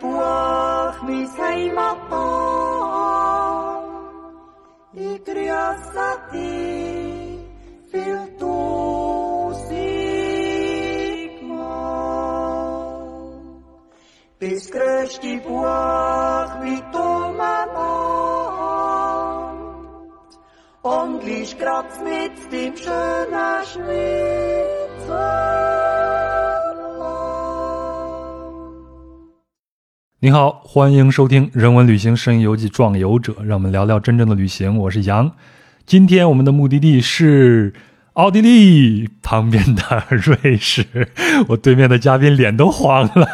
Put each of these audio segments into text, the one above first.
Buch mein Heimatland. Ich grüße dich, viel tausendmal. Bis größte Buch mit Land und liegst grad mit dem schönen Schweizer. 您好，欢迎收听《人文旅行声音游记·壮游者》，让我们聊聊真正的旅行。我是杨，今天我们的目的地是奥地利旁边的瑞士。我对面的嘉宾脸都黄了。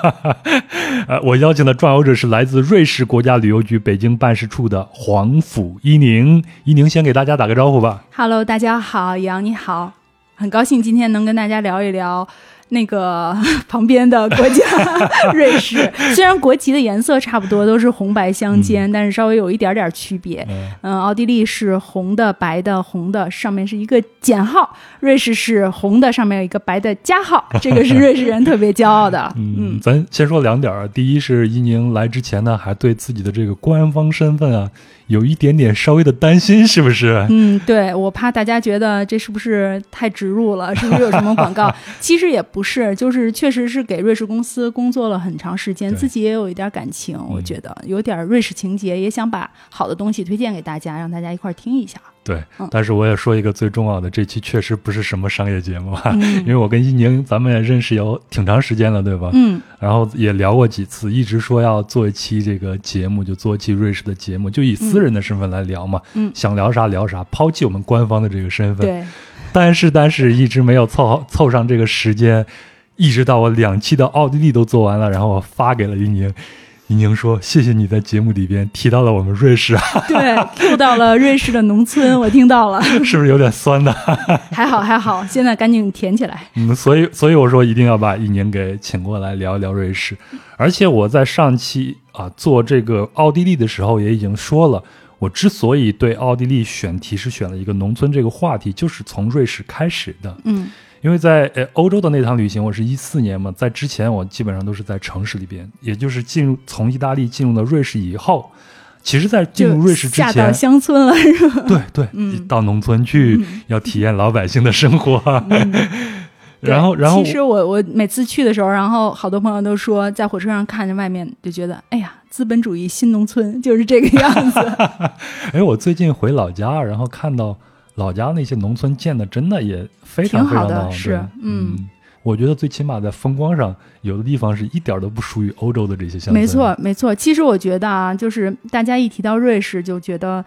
呃，我邀请的壮游者是来自瑞士国家旅游局北京办事处的黄甫一宁。一宁先给大家打个招呼吧。Hello，大家好，杨你好，很高兴今天能跟大家聊一聊那个 旁边的国家 瑞士。虽然国旗的颜色差不多，都是红白相间，但是稍微有一点点区别。嗯嗯，奥地利是红的、白的，红的上面是一个减号；瑞士是红的，上面有一个白的加号。这个是瑞士人特别骄傲的。嗯，咱先说两点儿。第一是伊宁来之前呢，还对自己的这个官方身份啊，有一点点稍微的担心，是不是？嗯，对我怕大家觉得这是不是太植入了，是不是 有什么广告？其实也不是，就是确实是给瑞士公司工作了很长时间，自己也有一点感情，我觉得有点瑞士情节，也想把好的东西推荐给大家，让大家一块儿听一下。对嗯，但是我也说一个最重要的，这期确实不是什么商业节目 因为我跟一宁咱们也认识有挺长时间了，对吧？嗯然后也聊过几次，一直说要做一期这个节目，就做一期瑞士的节目，就以私人的身份来聊嘛，嗯想聊啥聊啥，抛弃我们官方的这个身份。对，但是但是一直没有凑好凑上这个时间，一直到我两期的奥地利都做完了，然后我发给了一宁。伊宁说：“谢谢你在节目里边提到了我们瑞士啊，对，Q 到了瑞士的农村，我听到了，是不是有点酸呢？” 还好还好，现在赶紧填起来。嗯，所以所以我说一定要把一宁给请过来聊一聊瑞士，而且我在上期啊做这个奥地利的时候也已经说了，我之所以对奥地利选题是选了一个农村这个话题，就是从瑞士开始的，嗯因为在呃欧洲的那趟旅行，我是一四年嘛，在之前我基本上都是在城市里边，也就是进入从意大利进入了瑞士以后，其实，在进入瑞士之前下到，乡村了，是吧？对对，嗯到农村去、要体验老百姓的生活，然后然后其实我我每次去的时候，然后好多朋友都说，在火车上看着外面就觉得，哎呀，资本主义新农村就是这个样子。哎，我最近回老家，然后看到老家那些农村建的真的也非常好非常好，的是嗯嗯，我觉得最起码在风光上，有的地方是一点儿都不输于欧洲的这些乡村。没错，没错。其实我觉得啊，就是大家一提到瑞士，就觉得，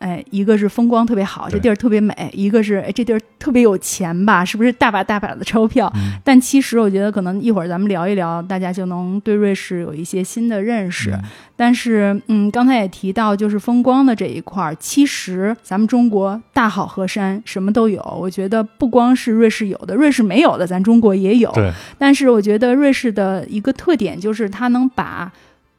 哎，一个是风光特别好，这地儿特别美；一个是哎，这地儿特别有钱吧，是不是大把大把的钞票？嗯但其实我觉得，可能一会儿咱们聊一聊，大家就能对瑞士有一些新的认识。嗯但是，嗯，刚才也提到，就是风光的这一块儿，其实咱们中国大好河山，什么都有。我觉得不光是瑞士有的，瑞士没有的，咱中国也有。对，但是我觉得瑞士的一个特点就是它能把，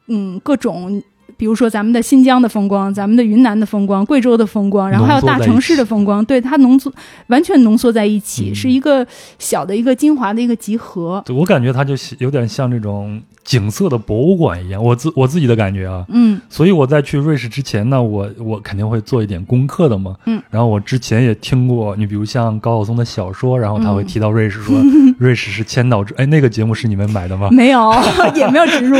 嗯，各种。比如说咱们的新疆的风光，咱们的云南的风光，贵州的风光，然后还有大城市的风光，对它浓缩完全浓缩在一起，嗯是一个小的一个精华的一个集合。我感觉它就有点像这种景色的博物馆一样，我自我自己的感觉啊。嗯所以我在去瑞士之前呢，我我肯定会做一点功课的嘛。嗯。然后我之前也听过，你比如像高晓松的小说，然后他会嗯提到瑞士说，瑞士是千岛之，哎，那个节目是你们买的吗？没有，也没有植入，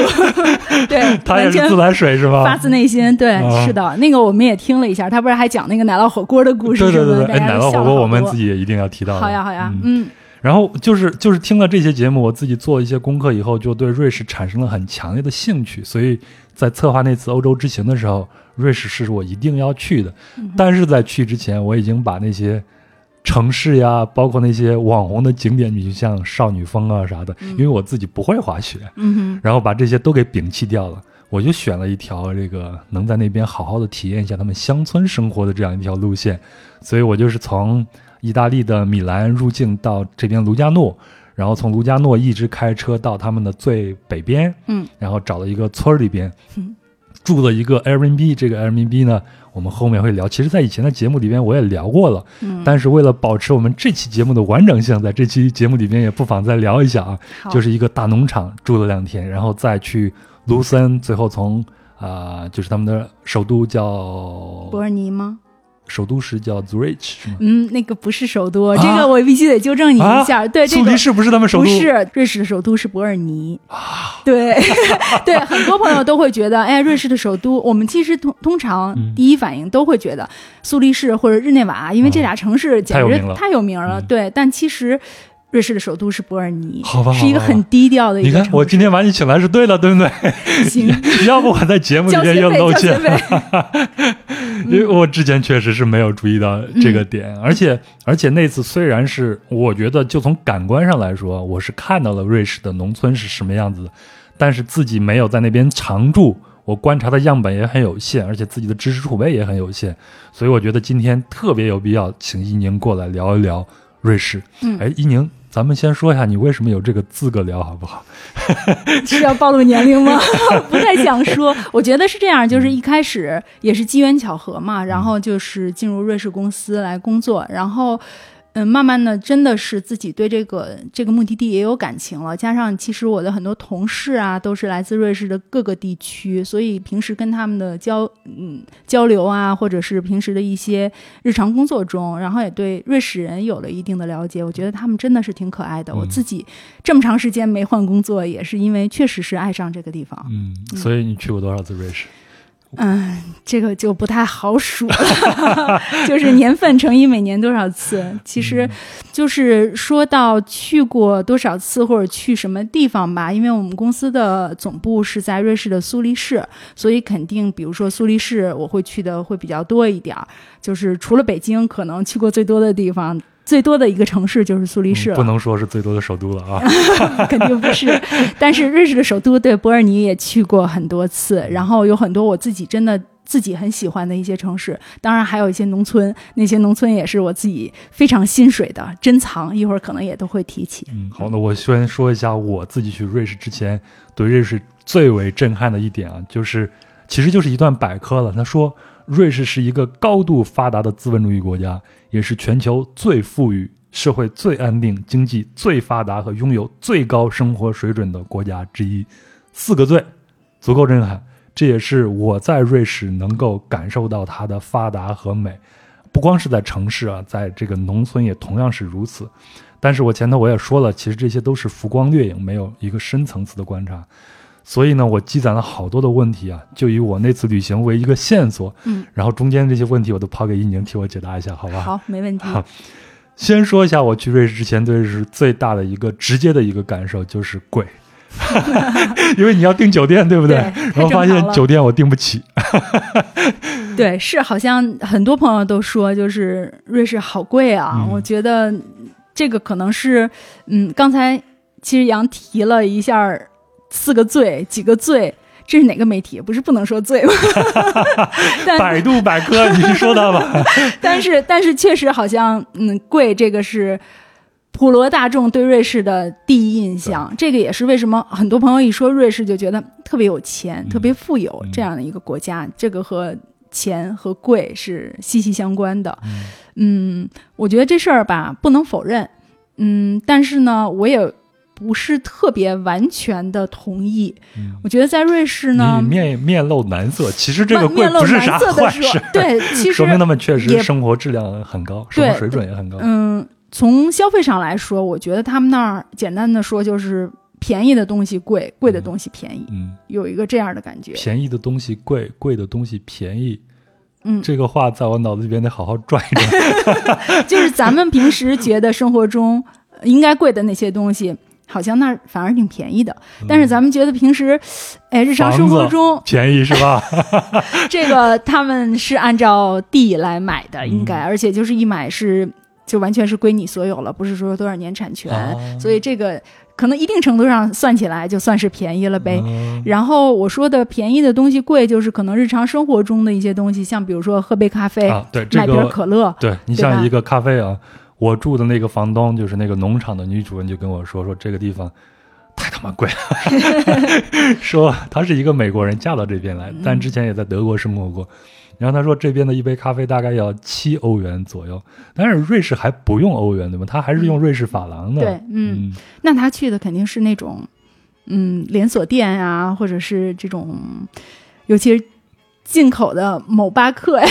对，他也是自来水是吧？发自内心。对，啊是的，那个我们也听了一下，他不是还讲那个奶酪火锅的故事？对对对对，哎，奶酪火锅我们自己也一定要提到。好呀好呀，嗯嗯然后就是就是听了这些节目，我自己做一些功课以后，就对瑞士产生了很强烈的兴趣。所以在策划那次欧洲之行的时候，瑞士是我一定要去的。嗯但是在去之前，我已经把那些城市呀，包括那些网红的景点，比如像少女峰啊啥的，因为我自己不会滑雪，嗯，然后把这些都给摒弃掉了。我就选了一条这个能在那边好好的体验一下他们乡村生活的这样一条路线，所以我就是从意大利的米兰入境到这边卢加诺，然后从卢加诺一直开车到他们的最北边，嗯，然后找了一个村儿里边嗯，住了一个 Airbnb，这个 Airbnb 呢，我们后面会聊。其实，在以前的节目里边我也聊过了，嗯，但是为了保持我们这期节目的完整性，在这期节目里边也不妨再聊一下啊。就是一个大农场住了两天，然后再去卢森，最后从啊、就是他们的首都叫伯尔尼吗？首都是叫 Zurich 是吗？嗯，那个不是首都，啊这个我必须得纠正你一下。对，这个苏黎世不是他们首都？不是，瑞士的首都是伯尔尼。对 对，很多朋友都会觉得，哎，瑞士的首都，我们其实通通常嗯第一反应都会觉得苏黎世或者日内瓦，因为这俩城市简直太有名了太有名了。嗯对，但其实。瑞士的首都是伯尔尼，好吧是一个很低调的一你看个城市。我今天把你请来是对的，对不对？行，要不我在节目里面又露交学怯，费。因为我之前确实是没有注意到这个点，而且而且那次虽然是我觉得就从感官上来说，我是看到了瑞士的农村是什么样子的，但是自己没有在那边常住，我观察的样本也很有限，而且自己的知识储备也很有限，所以我觉得今天特别有必要请一宁过来聊一聊瑞士。嗯哎，一宁，咱们先说一下你为什么有这个资格聊，好不好？是要暴露年龄吗？不太想说。我觉得是这样，就是一开始也是机缘巧合嘛，然后就是进入瑞士公司来工作，然后。嗯，慢慢的，真的是自己对这个这个目的地也有感情了。加上其实我的很多同事啊，都是来自瑞士的各个地区，所以平时跟他们的交嗯交流啊，或者是平时的一些日常工作中，然后也对瑞士人有了一定的了解。我觉得他们真的是挺可爱的。我嗯自己这么长时间没换工作，也是因为确实是爱上这个地方。嗯，所以你去过多少次瑞士？嗯，这个就不太好数了，就是年份乘以每年多少次。其实，就是说到去过多少次或者去什么地方吧，因为我们公司的总部是在瑞士的苏黎世，所以肯定，比如说苏黎世，我会去的会比较多一点儿。就是除了北京，可能去过最多的地方。最多的一个城市就是苏黎世了，嗯不能说是最多的首都了啊。肯定不是。但是瑞士的首都对伯尔尼也去过很多次，然后有很多我自己真的自己很喜欢的一些城市，当然还有一些农村，那些农村也是我自己非常心水的珍藏，一会儿可能也都会提起。嗯，好，那我先说一下我自己去瑞士之前对瑞士最为震撼的一点啊，就是其实就是一段百科了。他说，瑞士是一个高度发达的资本主义国家，也是全球最富裕、社会最安定、经济最发达和拥有最高生活水准的国家之一。四个最，足够震撼。这也是我在瑞士能够感受到它的发达和美，不光是在城市啊，在这个农村也同样是如此。但是我前头我也说了，其实这些都是浮光掠影，没有一个深层次的观察。所以呢，我积攒了好多的问题啊，就以我那次旅行为一个线索，嗯，然后中间这些问题我都抛给一宁替我解答一下，好吧？好，没问题。好先说一下我去瑞士之前对瑞士最大的一个直接的一个感受就是贵，因为你要订酒店，对不对？对然后发现酒店我订不起，对，是好像很多朋友都说，就是瑞士好贵啊。嗯我觉得这个可能是，嗯，刚才其实杨提了一下儿四个最，几个最，这是哪个媒体？不是不能说最吗？但百度百科 你是说它吧？但是但是确实好像，嗯，贵这个是。普罗大众对瑞士的第一印象，这个也是为什么很多朋友一说瑞士就觉得特别有钱、嗯特别富有嗯这样的一个国家。这个和钱和贵是息息相关的。嗯嗯，我觉得这事儿吧不能否认，嗯，但是呢，我也不是特别完全的同意。嗯我觉得在瑞士呢你，面面露难色，其实这个贵面露难不是啥色的事，，对，其实 说明他们确实生活质量很高，生活水准也很高。嗯，从消费上来说，我觉得他们那儿简单的说就是便宜的东西贵，贵的东西便宜，嗯，有一个这样的感觉。便宜的东西贵，贵的东西便宜。嗯，这个话在我脑子里边得好好转一转。就是咱们平时觉得生活中呃应该贵的那些东西。好像那儿反而挺便宜的，但是咱们觉得平时，哎，日常生活中便宜是吧？这个他们是按照地来买的，应该，嗯而且就是一买是就完全是归你所有了，不是说多少年产权，哦。所以这个可能一定程度上算起来就算是便宜了呗。嗯。然后我说的便宜的东西贵，就是可能日常生活中的一些东西，像比如说喝杯咖啡、啊，对买瓶，可乐，对你像一个咖啡啊，我住的那个房东就是那个农场的女主人就跟我说说这个地方。太他妈贵了，说她是一个美国人嫁到这边来，嗯但之前也在德国生活过。然后她说这边的一杯咖啡大概要七欧元左右，但是瑞士还不用欧元对吧？它还是用瑞士法郎的。对嗯那他去的肯定是那种，嗯连锁店啊，或者是这种，尤其是进口的某巴克呀，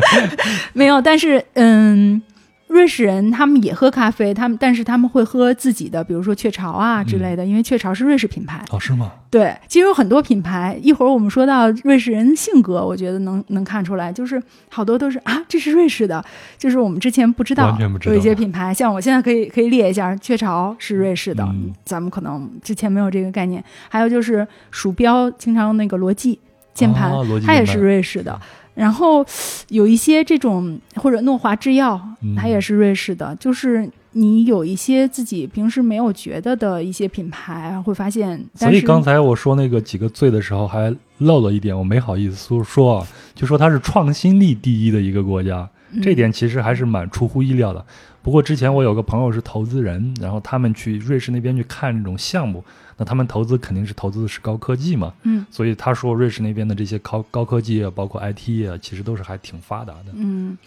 没有，但是嗯。瑞士人他们也喝咖啡，他们但是他们会喝自己的，比如说雀巢啊之类的，因为雀巢是瑞士品牌。哦，是吗？对，其实有很多品牌。一会儿我们说到瑞士人性格，我觉得能能看出来，就是好多都是啊，这是瑞士的，就是我们之前不知道，完全不知道有一些品牌，像我现在可以可以列一下，雀巢是瑞士的，嗯咱们可能之前没有这个概念。还有就是鼠标，经常用那个罗技键盘，哦罗技键盘它也是瑞士的。然后有一些这种或者诺华制药嗯，它也是瑞士的，就是你有一些自己平时没有觉得的一些品牌，会发现。所以刚才我说那个几个最的时候，还漏了一点，我没好意思说说啊，就说它是创新力第一的一个国家，嗯这点其实还是蛮出乎意料的。不过之前我有个朋友是投资人，然后他们去瑞士那边去看这种项目，那他们投资肯定是投资的是高科技嘛，嗯所以他说瑞士那边的这些高高科技啊，包括 IT 啊，其实都是还挺发达的。嗯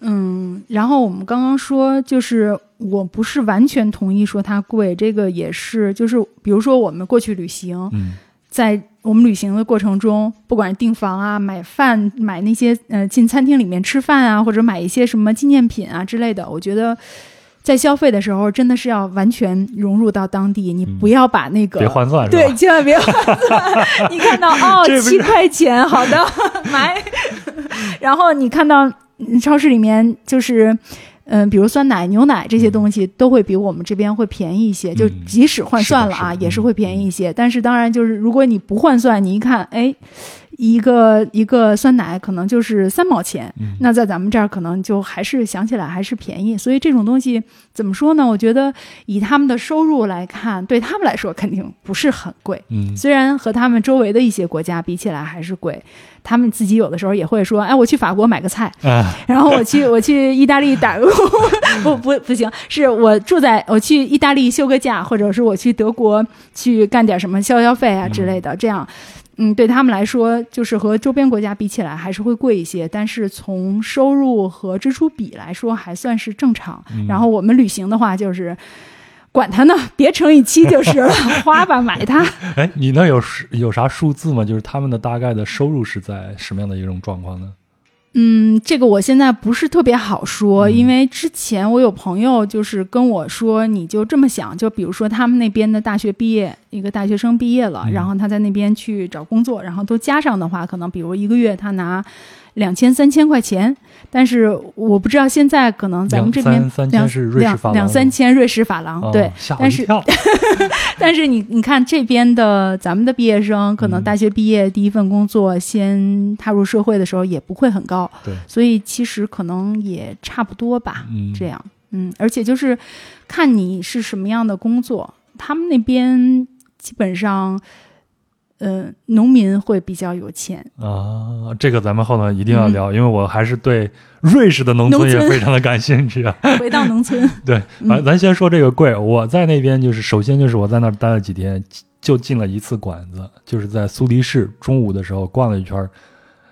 嗯，然后我们刚刚说，就是我不是完全同意说它贵，这个也是，就是比如说我们过去旅行，嗯在我们旅行的过程中，不管是订房啊、买饭、买那些呃进餐厅里面吃饭啊，或者买一些什么纪念品啊之类的，我觉得在消费的时候真的是要完全融入到当地，你嗯不要把那个、别换算是对，千万别换算。你看到哦七块钱，好的买，然后你看到嗯超市里面就是。嗯，比如酸奶、牛奶这些东西都会比我们这边会便宜一些，就嗯即使换算了啊，是是也是会便宜一些。但是当然就是，如果你不换算，你一看，哎，一个一个酸奶可能就是三毛钱，嗯那在咱们这儿可能就还是想起来还是便宜。所以这种东西怎么说呢？我觉得以他们的收入来看，对他们来说肯定不是很贵。嗯虽然和他们周围的一些国家比起来还是贵，他们自己有的时候也会说：“哎，我去法国买个菜，啊，然后我去我去意大利打个工，不不不行，是我住在我去意大利休个假，或者是我去德国去干点什么消消费啊之类的，这样。”嗯，对他们来说，就是和周边国家比起来还是会贵一些，但是从收入和支出比来说还算是正常。嗯然后我们旅行的话，就是管它呢，别乘以七就是了，花吧，买它。哎，你那有数有啥数字吗？就是他们的大概的收入是在什么样的一种状况呢？嗯，这个我现在不是特别好说，嗯。因为之前我有朋友就是跟我说，你就这么想，就比如说他们那边的大学毕业，一个大学生毕业了，嗯。然后他在那边去找工作，然后都加上的话，可能比如一个月他拿两千三千块钱，但是我不知道现在可能咱们这边两三三千两三千瑞士法郎，哦对，但是。但是你你看这边的咱们的毕业生，可能嗯。大学毕业第一份工作，先踏入社会的时候也不会很高，对，所以其实可能也差不多吧，嗯，这样，嗯，而且就是看你是什么样的工作，他们那边基本上，呃，农民会比较有钱，啊，这个咱们后头一定要聊，因为我还是对瑞士的农村也非常的感兴趣啊。回到农村，对，嗯。咱咱先说这个贵，我在那边就是首先就是我在那儿待了几天，就进了一次馆子，就是在苏黎世，中午的时候逛了一圈儿。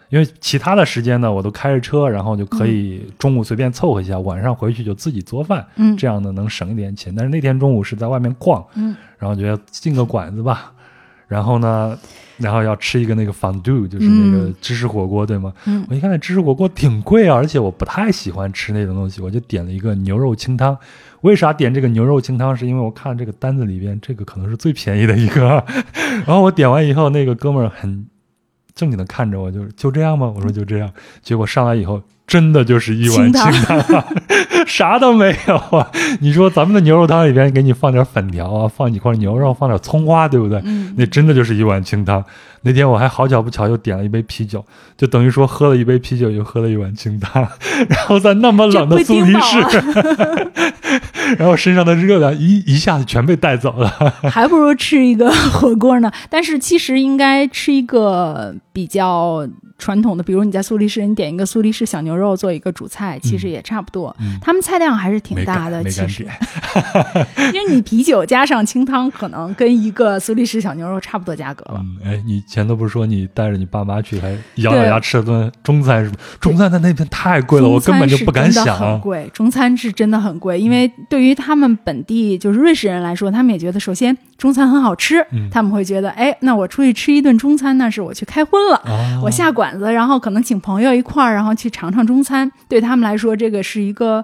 因为其他的时间呢，我都开着车，然后就可以中午随便凑合一下，晚上回去就自己做饭，嗯。这样呢能省一点钱。但是那天中午是在外面逛，嗯。然后觉得进个馆子吧，然后呢，然后要吃一个那个 fondue，就是那个嗯芝士火锅，对吗？嗯我一看那芝士火锅挺贵啊，而且我不太喜欢吃那种东西，我就点了一个牛肉清汤。为啥点这个牛肉清汤？是因为我看这个单子里边这个可能是最便宜的一个。然后我点完以后，那个哥们儿很正经的看着我，就是就这样吗？我说就这样。结果上来以后，真的就是一碗清清汤，啥都没有啊！你说咱们的牛肉汤里边给你放点粉条啊，放几块牛肉，放点葱花，对不对？嗯，那真的就是一碗清汤。那天我还好巧不巧又点了一杯啤酒，就等于说喝了一杯啤酒，又喝了一碗清汤，然后在那么冷的苏黎世，然后身上的热量一一下子全被带走了。还不如吃一个火锅呢。但是其实应该吃一个比较传统的，比如你在苏黎世，你点一个苏黎世小牛肉做一个主菜，其实也差不多。嗯他们菜量还是挺大的，其实，因为你啤酒加上清汤，可能跟一个苏黎世小牛肉差不多价格了。嗯，哎，你前头不是说你带着你爸妈去，还咬咬牙吃了顿中餐是吧？中餐在那边太贵了，我根本就不敢中餐是真的很想。贵，中餐是真的很贵，因为对于他们本地就是瑞士人来说，他们也觉得首先中餐很好吃，嗯他们会觉得，哎，那我出去吃一顿中餐，那是我去开荤了。啊，我下馆子，然后可能请朋友一块儿，然后去尝尝中餐，对他们来说，这个是一个，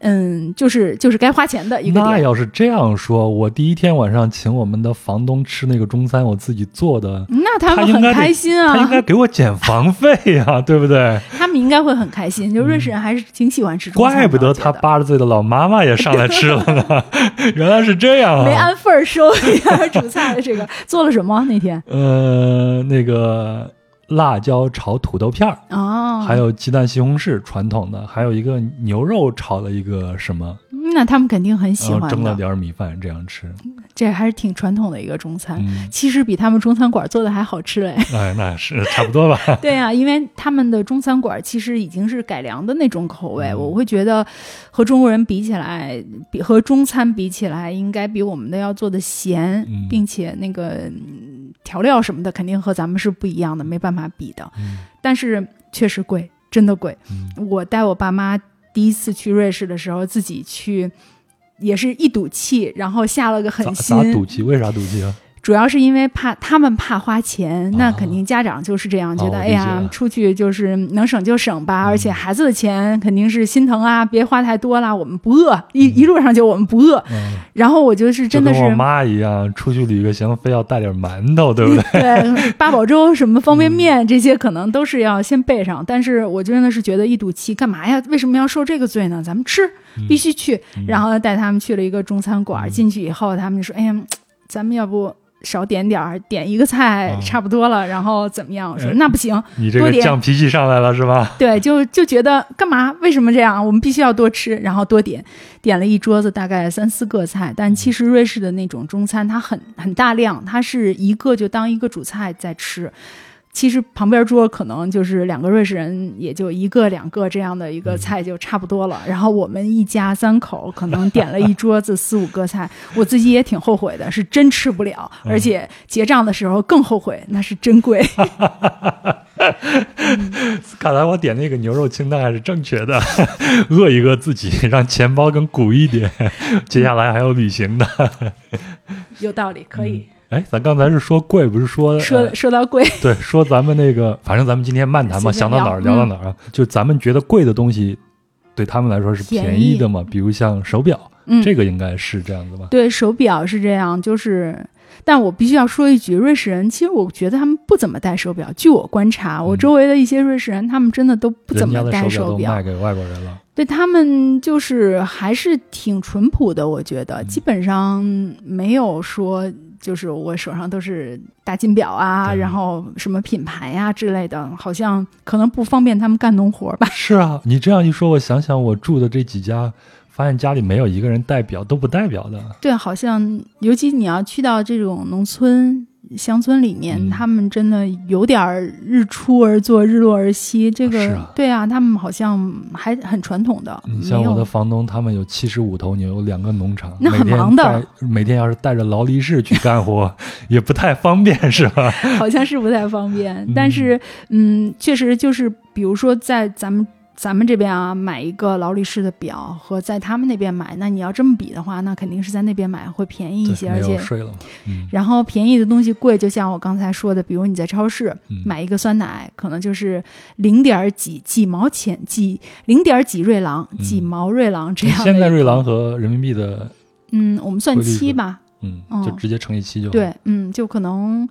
嗯，就是就是该花钱的一个那。要是这样说，我第一天晚上请我们的房东吃那个中餐，我自己做的，那他们很开心啊他应该啊，给我减房费呀、对不对？他们应该会很开心。就瑞士人还是挺喜欢吃中餐的，怪不得他八十岁的老妈妈也上来吃了呢，原来是这样没啊！按份儿收一下 主菜的这个做了什么那天呃，那个辣椒炒土豆片儿，哦，还有鸡蛋西红柿，传统的，还有一个牛肉炒了一个什么，那他们肯定很喜然后欢，蒸了点儿米饭这样吃。这还是挺传统的一个中餐。嗯，其实比他们中餐馆做的还好吃嘞。哎，那是差不多吧。对呀、因为他们的中餐馆其实已经是改良的那种口味，嗯我会觉得和中国人比起来，比和中餐比起来，应该比我们的要做的咸，嗯并且那个嗯调料什么的肯定和咱们是不一样的，没办法比的。嗯但是确实贵，真的贵。嗯我带我爸妈第一次去瑞士的时候，自己去。也是一赌气，然后下了个狠咋心，咋赌气？为啥赌气啊？主要是因为怕他们怕花钱，那啊肯定家长就是这样觉得，哎呀出去就是能省就省吧，嗯而且孩子的钱肯定是心疼啊，别花太多啦，我们不饿，一一路上就我们不饿。嗯，然后我就是真的就跟我是妈一样，出去旅个行，非要带点馒头，对不对？对八宝粥、什么方便嗯面这些，可能都是要先备上。但是我真的是觉得一赌气，干嘛呀？为什么要受这个罪呢？咱们吃，必须去。嗯然后带他们去了一个中餐馆，嗯进去以后，他们就说：“哎呀，咱们要不少点点儿，点一个菜啊差不多了。然后怎么样？我说哎那不行，你这个犟脾气上来了是吧？对，就就觉得干嘛？为什么这样？我们必须要多吃，然后多点，点了一桌子大概三四个菜。但其实瑞士的那种中餐，它很很大量，它是一个就当一个主菜在吃。其实旁边桌可能就是两个瑞士人，也就一个两个这样的一个菜就差不多了。然后我们一家三口可能点了一桌子四五个菜，我自己也挺后悔的，是真吃不了，而且结账的时候更后悔，那是真贵。看来我点那个牛肉清淡还是正确的，饿一饿自己，让钱包更鼓一点。接下来还有旅行的，有道理，可以。哎，咱刚才是说贵，不是说说呃说到贵，对，说咱们那个，反正咱们今天漫谈嘛，想到哪儿聊聊到哪儿啊。就咱们觉得贵的东西，对他们来说是便宜的嘛，比如像手表，嗯，这个应该是这样子吧？对手表是这样，就是，但我必须要说一句，瑞士人其实我觉得他们不怎么戴手表。据我观察，我周围的一些瑞士人，他们真的都不怎么戴手表卖。给外国人了。对他们就是还是挺淳朴的，我觉嗯得基本上没有说就是我手上都是大金表啊，然后什么品牌呀、之类的，好像可能不方便他们干农活吧。是啊，你这样一说，我想想我住的这几家，发现家里没有一个人戴表，都不戴表的。对，好像尤其你要去到这种农村、乡村里面，嗯他们真的有点儿日出而作，日落而息。这个，对啊，他们好像还很传统的。你像我的房东，他们有七十五头牛，有两个农场，那很忙的带每天要是带着劳力士去干活，也不太方便，是吧？好像是不太方便。嗯但是，嗯，确实就是，比如说在咱们。咱们这边啊，买一个劳力士的表和在他们那边买，那你要这么比的话，那肯定是在那边买会便宜一些，而且税了。嗯，然后便宜的东西贵，就像我刚才说的，比如你在超市嗯买一个酸奶，可能就是零点几几毛钱，几零点几瑞郎，嗯几毛瑞郎这样的。现在瑞郎，和人民币的，嗯，我们算七吧，嗯，嗯就直接乘以七就好。对，嗯，就可能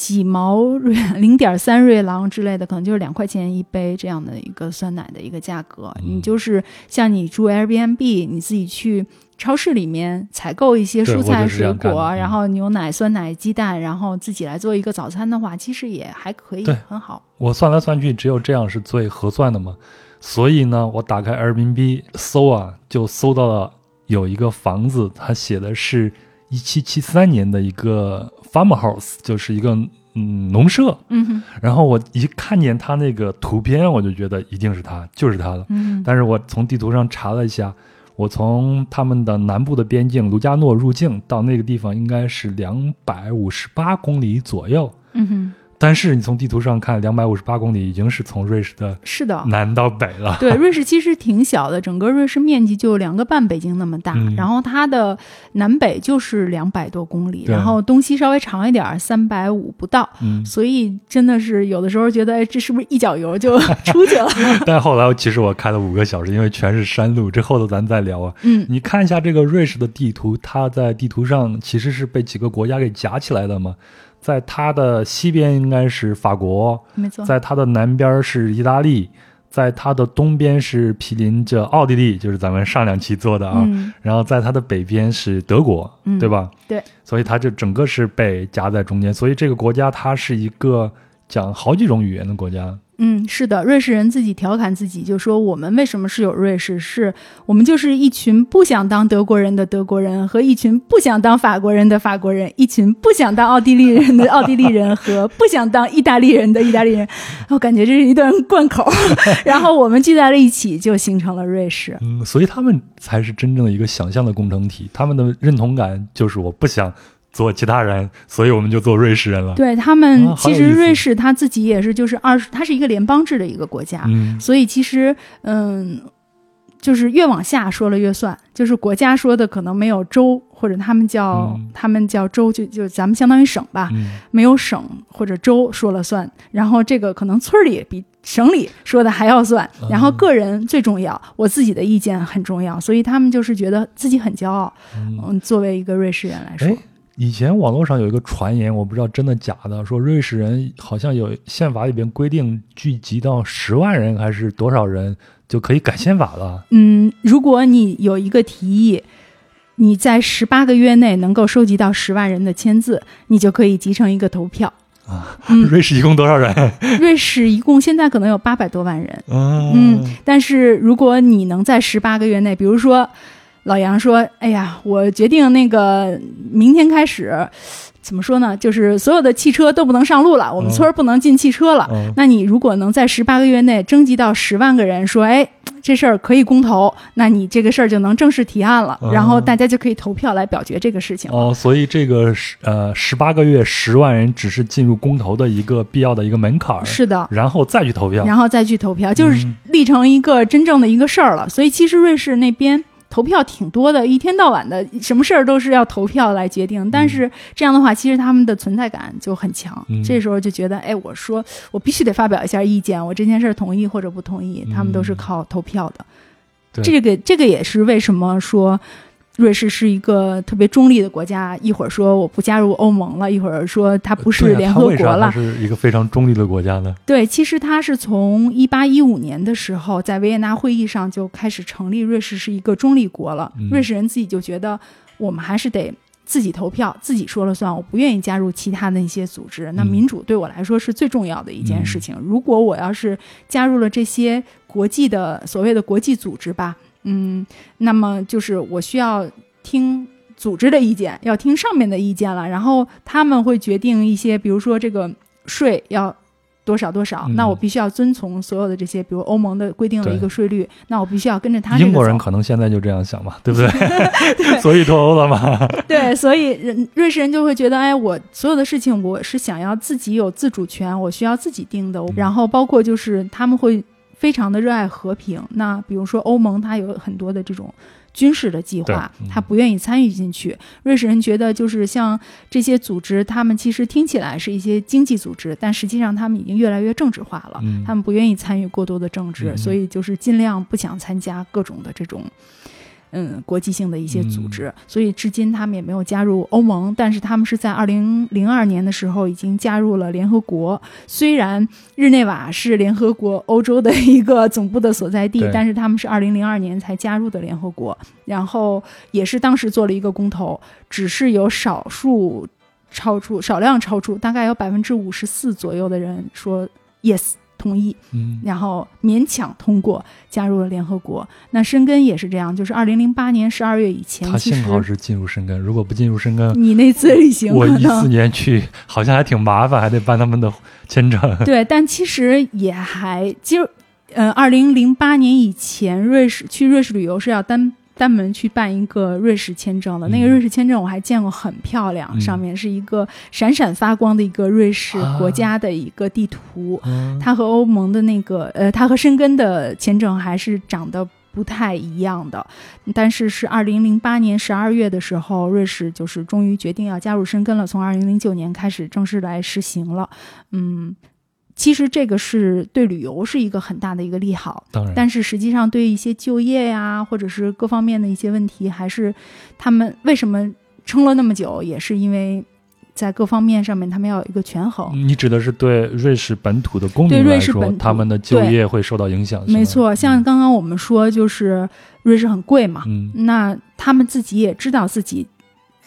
几毛瑞零点三瑞郎之类的，可能就是两块钱一杯这样的一个酸奶的一个价格。嗯你就是像你住 Airbnb，你自己去超市里面采购一些蔬菜水果，嗯然后牛奶、酸奶、鸡蛋，然后自己来做一个早餐的话，其实也还可以，很好。我算来算去，只有这样是最合算的嘛。所以呢，我打开 Airbnb 搜啊，就搜到了有一个房子，它写的是一七七三年的一个 farmhouse，就是一个嗯农舍，嗯哼，然后我一看见他那个图片，我就觉得一定是他，就是他了。嗯但是我从地图上查了一下，我从他们的南部的边境卢加诺入境到那个地方应该是两百五十八公里左右。嗯哼，但是你从地图上看，两百五十八公里已经是从瑞士的是的。南到北了。对，瑞士其实挺小的，整个瑞士面积就两个半北京那么大，嗯然后它的南北就是两百多公里，然后东西稍微长一点儿，三百五不到，嗯，所以真的是有的时候觉得，哎，这是不是一脚油就 出去了？但后来其实我开了五个小时，因为全是山路。这后头咱再聊啊。嗯你看一下这个瑞士的地图，它在地图上其实是被几个国家给夹起来的嘛。在它的西边应该是法国，没错，在它的南边是意大利，在它的东边是毗邻着奥地利，就是咱们上两期做的啊。嗯然后在它的北边是德国，嗯对吧？对，所以它就整个是被夹在中间。所以这个国家它是一个讲好几种语言的国家。嗯，是的，瑞士人自己调侃自己，就说我们为什么是有瑞士，是我们就是一群不想当德国人的德国人和一群不想当法国人的法国人，一群不想当奥地利人的奥地利人和不想当意大利人的意大利人。我感觉这是一段贯口，然后我们聚在了一起，就形成了瑞士。嗯，所以他们才是真正的一个想象的工程体，他们的认同感就是我不想做其他人，所以我们就做瑞士人了。对他们其实瑞士他自己也是，就是二十，它是一个联邦制的一个国家，嗯。所以其实，嗯，就是越往下说了越算，就是国家说的可能没有州，或者他们叫、嗯。他们叫州，就就咱们相当于省吧，嗯。没有省或者州说了算，然后这个可能村里比省里说的还要算，嗯。然后个人最重要，我自己的意见很重要，所以他们就是觉得自己很骄傲，嗯，嗯，作为一个瑞士人来说哎，，以前网络上有一个传言，我不知道真的假的，说瑞士人好像有宪法里边规定，聚集到十万人还是多少人就可以改宪法了。嗯，如果你有一个提议，你在十八个月内能够收集到十万人的签字，你就可以集成一个投票。啊，嗯瑞士一共多少人？瑞士一共现在可能有八百多万人，嗯嗯，但是如果你能在十八个月内，比如说老杨说：“哎呀，我决定那个明天开始，怎么说呢？就是所有的汽车都不能上路了，我们村儿不能进汽车了。嗯那你如果能在十八个月内征集到十万个人说，哎，这事儿可以公投，那你这个事儿就能正式提案了，哦然后大家就可以投票来表决这个事情。哦，所以这个十呃十八个月十万人只是进入公投的一个必要的一个门槛儿，是的，然后再去投票。然后再去投票，就是嗯立成一个真正的一个事儿了。所以其实瑞士那边。投票挺多的，一天到晚的，什么事儿都是要投票来决定。但是这样的话，其实他们的存在感就很强。嗯这时候就觉得，哎，我说我必须得发表一下意见，我这件事儿同意或者不同意，他们都是靠投票的。对这个这个也是为什么说瑞士是一个特别中立的国家。一会儿说我不加入欧盟了，一会儿说它不是联合国了。是一个非常中立的国家呢？对，其实它是从一八一五年的时候，在维也纳会议上就开始成立瑞士是一个中立国了。嗯瑞士人自己就觉得，我们还是得自己投票，自己说了算，我不愿意加入其他的一些组织。那嗯民主对我来说是最重要的一件事情。如果我要是加入了这些国际的所谓的国际组织吧，嗯，那么就是我需要听组织的意见，要听上面的意见了，然后他们会决定一些，比如说这个税要。多少多少？嗯那我必须要遵从所有的这些，比如欧盟的规定了一个税率，那我必须要跟着他英国人可能现在就这样想嘛，对不对？所以脱欧了嘛。对，所以人瑞士人就会觉得，哎，我所有的事情我是想要自己有自主权，我需要自己定嗯的。然后包括就是他们会非常的热爱和平。那比如说欧盟，它有很多的这种军事的计划他不愿意参与进去。瑞士人觉得，就是像这些组织，他们其实听起来是一些经济组织，但实际上他们已经越来越政治化了。嗯他们不愿意参与过多的政治，嗯所以就是尽量不想参加各种的这种。嗯，国际性的一些组织，嗯所以至今他们也没有加入欧盟，但是他们是在二零零二年的时候已经加入了联合国。虽然日内瓦是联合国欧洲的一个总部的所在地，但是他们是二零零二年才加入的联合国，然后也是当时做了一个公投，只是有少数超出少量超出，大概有百分之五十四左右的人说 yes 同意，嗯然后勉强通过加入了联合国。那申根也是这样，就是二零零八年十二月以前，他幸好是进入申根，如果不进入申根，你那次旅行我一四年去好像还挺麻烦，还得办他们的签证。对，但其实也还就呃，二零零八年以前，瑞士去瑞士旅游是要单。单门去办一个瑞士签证的，那个嗯瑞士签证我还见过，很漂亮，嗯上面是一个闪闪发光的一个瑞士啊国家的一个地图。嗯它和欧盟的那个呃，它和申根的签证还是长得不太一样的。但是是二零零八年十二月的时候，瑞士就是终于决定要加入申根了，从二零零九年开始正式来实行了。嗯，其实这个是对旅游是一个很大的一个利好。当然，但是实际上，对一些就业呀，或者是各方面的一些问题，还是他们为什么撑了那么久，也是因为在各方面上面他们要有一个权衡。你指的是对瑞士本土的公对民来说，他们的就业会受到影响，没错，像刚刚我们说，就是瑞士很贵嘛，嗯那他们自己也知道自己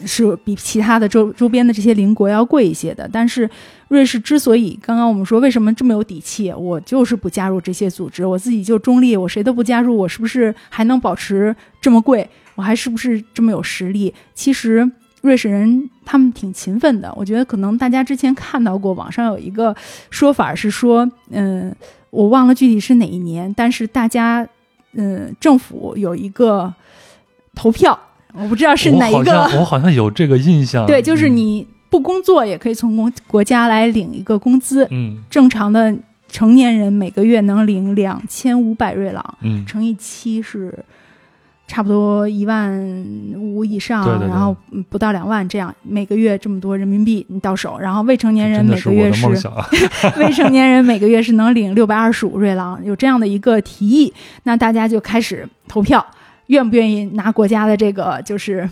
是比其他的周周边的这些邻国要贵一些的。但是瑞士之所以刚刚我们说为什么这么有底气，我就是不加入这些组织，我自己就中立，我谁都不加入，我是不是还能保持这么贵？我还是不是这么有实力？其实。瑞士人他们挺勤奋的，我觉得可能大家之前看到过，网上有一个说法是说，嗯，我忘了具体是哪一年，但是大家，嗯，政府有一个投票，我不知道是哪一我好像个，我好像有这个印象。对，就是嗯。你不工作也可以从国国家来领一个工资，嗯。正常的成年人每个月能领两千五百瑞郎，嗯。乘以七是差不多一万五以上，对对对。然后嗯不到两万这样，每个月这么多人民币你到手，然后未成年人每个月的梦想啊。未成年人每个月是能领六百二十五瑞郎，有这样的一个提议，那大家就开始投票，愿不愿意拿国家的这个就是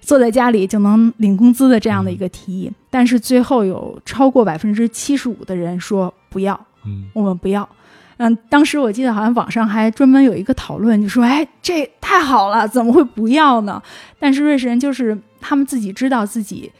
坐在家里就能领工资的这样的一个提议？但是最后有超过百分之七十五的人说不要，嗯我们不要。嗯，当时我记得好像网上还专门有一个讨论，就说：“哎，这太好了，怎么会不要呢？”但是瑞士人就是他们自己知道自己，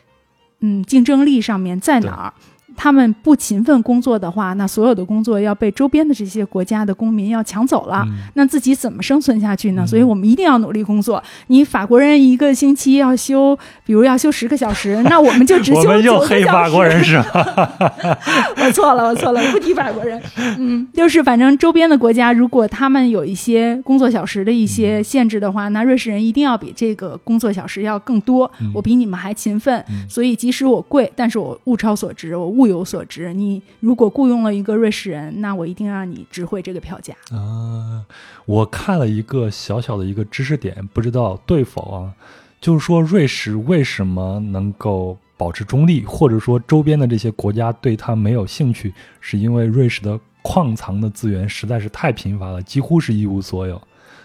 嗯，竞争力上面在哪儿。他们不勤奋工作的话，那所有的工作要被周边的这些国家的公民要抢走了。嗯那自己怎么生存下去呢？嗯所以我们一定要努力工作。你法国人一个星期要休，比如要休十个小时，那我们就只休我们又黑法国时人是吧？我错了，我错了，不提法国人。嗯，就是反正周边的国家，如果他们有一些工作小时的一些限制的话，那瑞士人一定要比这个工作小时要更多。嗯我比你们还勤奋，嗯所以即使我贵，但是我物超所值，我物物有所值。你如果雇佣了一个瑞士人，那我一定让你值回这个票价。啊，我看了一个小小的一个知识点，不知道对否啊？就是说瑞士为什么能够保持中立，或者说周边的这些国家对它没有兴趣，是因为瑞士的矿藏的资源实在是太贫乏了，几乎是一无所有，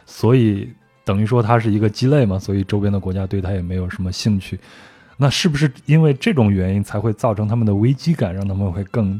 所以等于说它是一个鸡肋嘛，所以周边的国家对它也没有什么兴趣。那是不是因为这种原因才会造成他们的危机感，让他们会更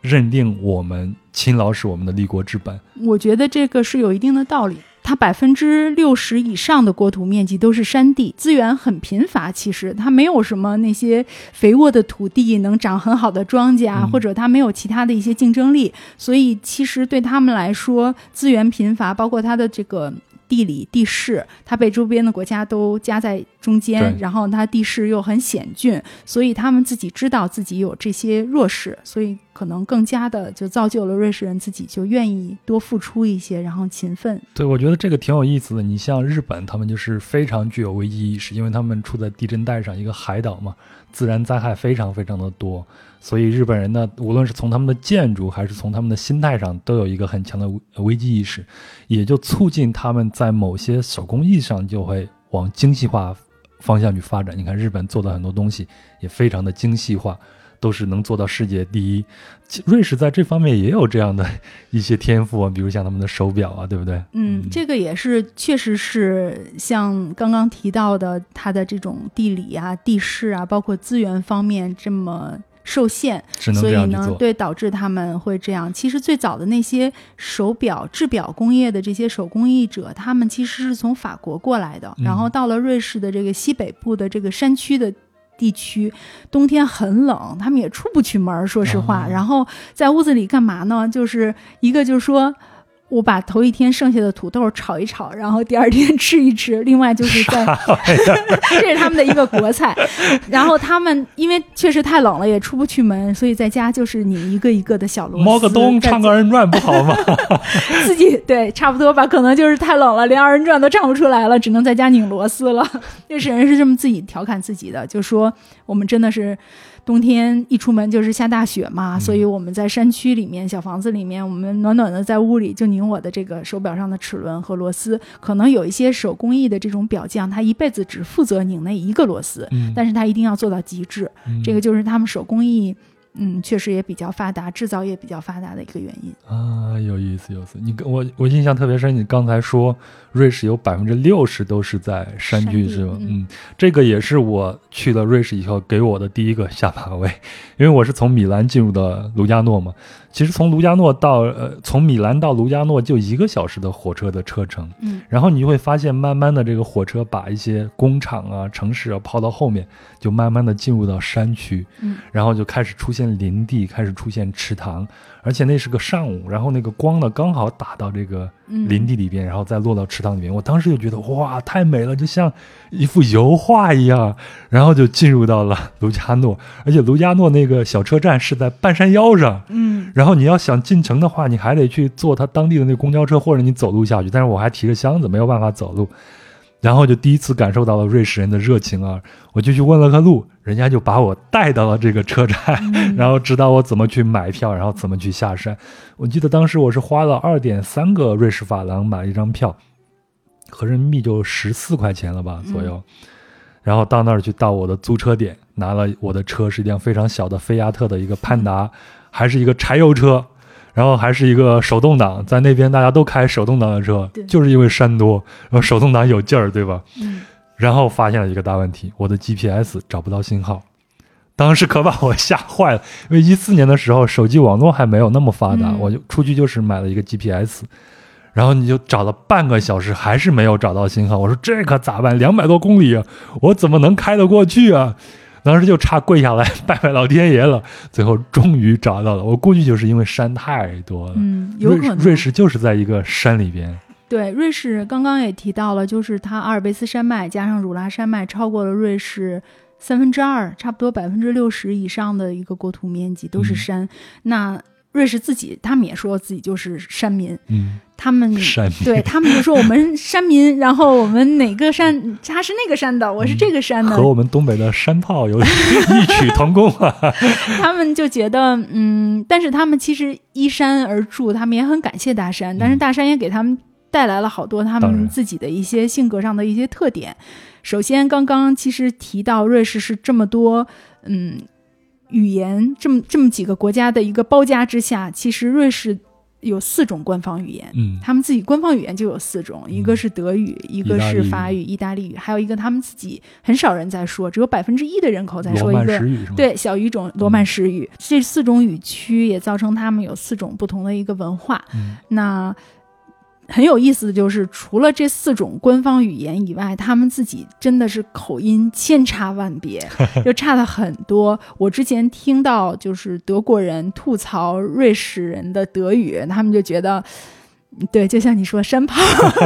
认定我们勤劳是我们的立国之本？我觉得这个是有一定的道理。它百分之六十以上的国土面积都是山地，资源很贫乏。其实它没有什么那些肥沃的土地能长很好的庄稼，嗯或者它没有其他的一些竞争力。所以其实对他们来说，资源贫乏，包括它的这个。地理地势，它被周边的国家都夹在中间，然后它地势又很险峻，所以他们自己知道自己有这些弱势，所以可能更加的就造就了瑞士人自己就愿意多付出一些，然后勤奋。对，我觉得这个挺有意思的。你像日本，他们就是非常具有危机意识，因为他们处在地震带上，一个海岛嘛，自然灾害非常非常的多，所以日本人呢，无论是从他们的建筑还是从他们的心态上，都有一个很强的危机意识，也就促进他们在某些手工艺上就会往精细化方向去发展。你看日本做的很多东西也非常的精细化。都是能做到世界第一，瑞士在这方面也有这样的一些天赋啊，比如像他们的手表啊，对不对？嗯，这个也是，确实是像刚刚提到的，它的这种地理啊、地势啊，包括资源方面这么受限，所以。呢对，导致他们会这样。其实最早的那些手表、制表工业的这些手工艺者，他们其实是从法国过来的，嗯然后到了瑞士的这个西北部的这个山区的地区，冬天很冷，他们也出不去门儿，说实话。哦然后在屋子里干嘛呢？就是一个就是说。我把头一天剩下的土豆炒一炒，然后第二天吃一吃。另外就是在，这是他们的一个国菜。然后他们因为确实太冷了，也出不去门，所以在家就是拧一个一个的小螺丝，猫个冬，唱个二人转不好吗？自己对，差不多吧，可能就是太冷了，连二人转都唱不出来了，只能在家拧螺丝了。那是人是这么自己调侃自己的，就说我们真的是冬天一出门就是下大雪嘛，所以我们在山区里面小房子里面，我们暖暖的在屋里就拧我的这个手表上的齿轮和螺丝。可能有一些手工艺的这种表匠，他一辈子只负责拧那一个螺丝，嗯但是他一定要做到极致。嗯这个就是他们手工艺。嗯，确实也比较发达，制造业比较发达的一个原因。啊，有意思，有意思。你跟我我印象特别深，你刚才说瑞士有百分之六十都是在山区，是吗？嗯嗯，这个也是我去了瑞士以后给我的第一个下马威，因为我是从米兰进入的卢加诺嘛。其实从卢加诺到呃，从米兰到卢加诺就一个小时的火车的车程，嗯。然后你就会发现，慢慢的这个火车把一些工厂啊、城市啊抛到后面，就慢慢的进入到山区，嗯，然后就开始出现林地，开始出现池塘，而且那是个上午，然后那个光呢刚好打到这个嗯林地里边，然后再落到池塘里面。我当时就觉得哇，太美了，就像一幅油画一样。然后就进入到了卢加诺，而且卢加诺那个小车站是在半山腰上。嗯然后你要想进城的话，你还得去坐他当地的那公交车，或者你走路下去。但是我还提着箱子，没有办法走路。然后就第一次感受到了瑞士人的热情啊！我就去问了个路，人家就把我带到了这个车站，嗯 然后指导我怎么去买票，然后怎么去下山。我记得当时我是花了二点三个瑞士法郎买了一张票，合人民币就十四块钱了吧左右。然后到那儿去到我的租车点，拿了我的车是一辆非常小的菲亚特的一个潘达，还是一个柴油车，然后还是一个手动挡，在那边大家都开手动挡的车对，就是因为山多，然后手动挡有劲儿，对吧？嗯然后发现了一个大问题，我的 GPS 找不到信号，当时可把我吓坏了。因为一四年的时候，手机网络还没有那么发达，嗯我就出去就是买了一个 GPS，然后你就找了半个小时，还是没有找到信号。我说这可咋办？两百多公里啊，我怎么能开得过去啊？当时就差跪下来 拜拜老天爷了。最后终于找到了，我估计就是因为山太多了。嗯，有可能。瑞瑞士就是在一个山里边，对瑞士刚刚也提到了，就是它阿尔卑斯山脉加上汝拉山脉超过了瑞士三分之二，差不多百分之六十以上的一个国土面积都是嗯山。那瑞士自己，他们也说自己就是山民，嗯，他们山对他们就说我们山民，然后我们哪个山，他是那个山的，我是这个山的，和我们东北的山炮有异曲同工啊。他们就觉得，嗯，但是他们其实依山而筑，他们也很感谢大山，但是大山也给他们带来了好多他们自己的一些性格上的一些特点。首先，刚刚其实提到瑞士是这么多，嗯，语言这么这么几个国家的一个包夹之下，其实瑞士有四种官方语言。嗯他们自己官方语言就有四种，一个是德语，一个是法语、意大利语，还有一个他们自己很少人在说，只有百分之一的人口在说一个是？，对，小语种罗曼史语，这四种语区也造成他们有四种不同的一个文化。嗯那很有意思的就是，除了这四种官方语言以外，他们自己真的是口音千差万别，就差的很多。我之前听到就是德国人吐槽瑞士人的德语，他们就觉得。对，就像你说山炮，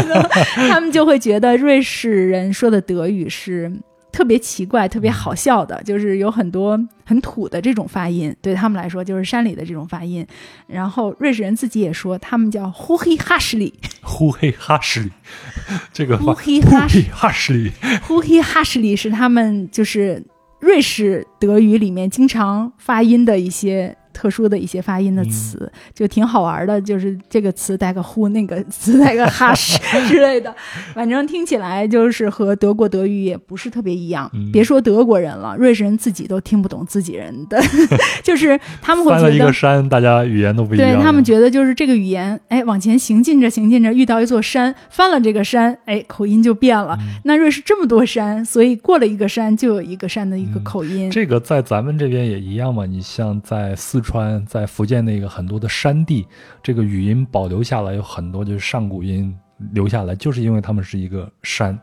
他们就会觉得瑞士人说的德语是特别奇怪、特别好笑的，就是有很多很土的这种发音，对他们来说就是山里的这种发音。然后瑞士人自己也说，他们叫呼嘿哈什里，呼嘿哈什里，这个呼话嘿哈什哈什里，呼嘿哈什里是他们就是瑞士德语里面经常发音的一些。特殊的一些发音的词，就挺好玩的，就是这个词带个呼，那个词带个哈什 之类的，反正听起来就是和德国德语也不是特别一样。嗯别说德国人了，瑞士人自己都听不懂自己人的，就是他们会翻了一个山，大家语言都不一样。对他们觉得就是这个语言，哎，往前行进着行进着，遇到一座山，翻了这个山，哎，口音就变了。嗯那瑞士这么多山，所以过了一个山就有一个山的一个嗯口音。这个在咱们这边也一样嘛。你像在四川、在福建那个很多的山地，这个语音保留下来有很多就是上古音留下来，就是因为他们是一个山，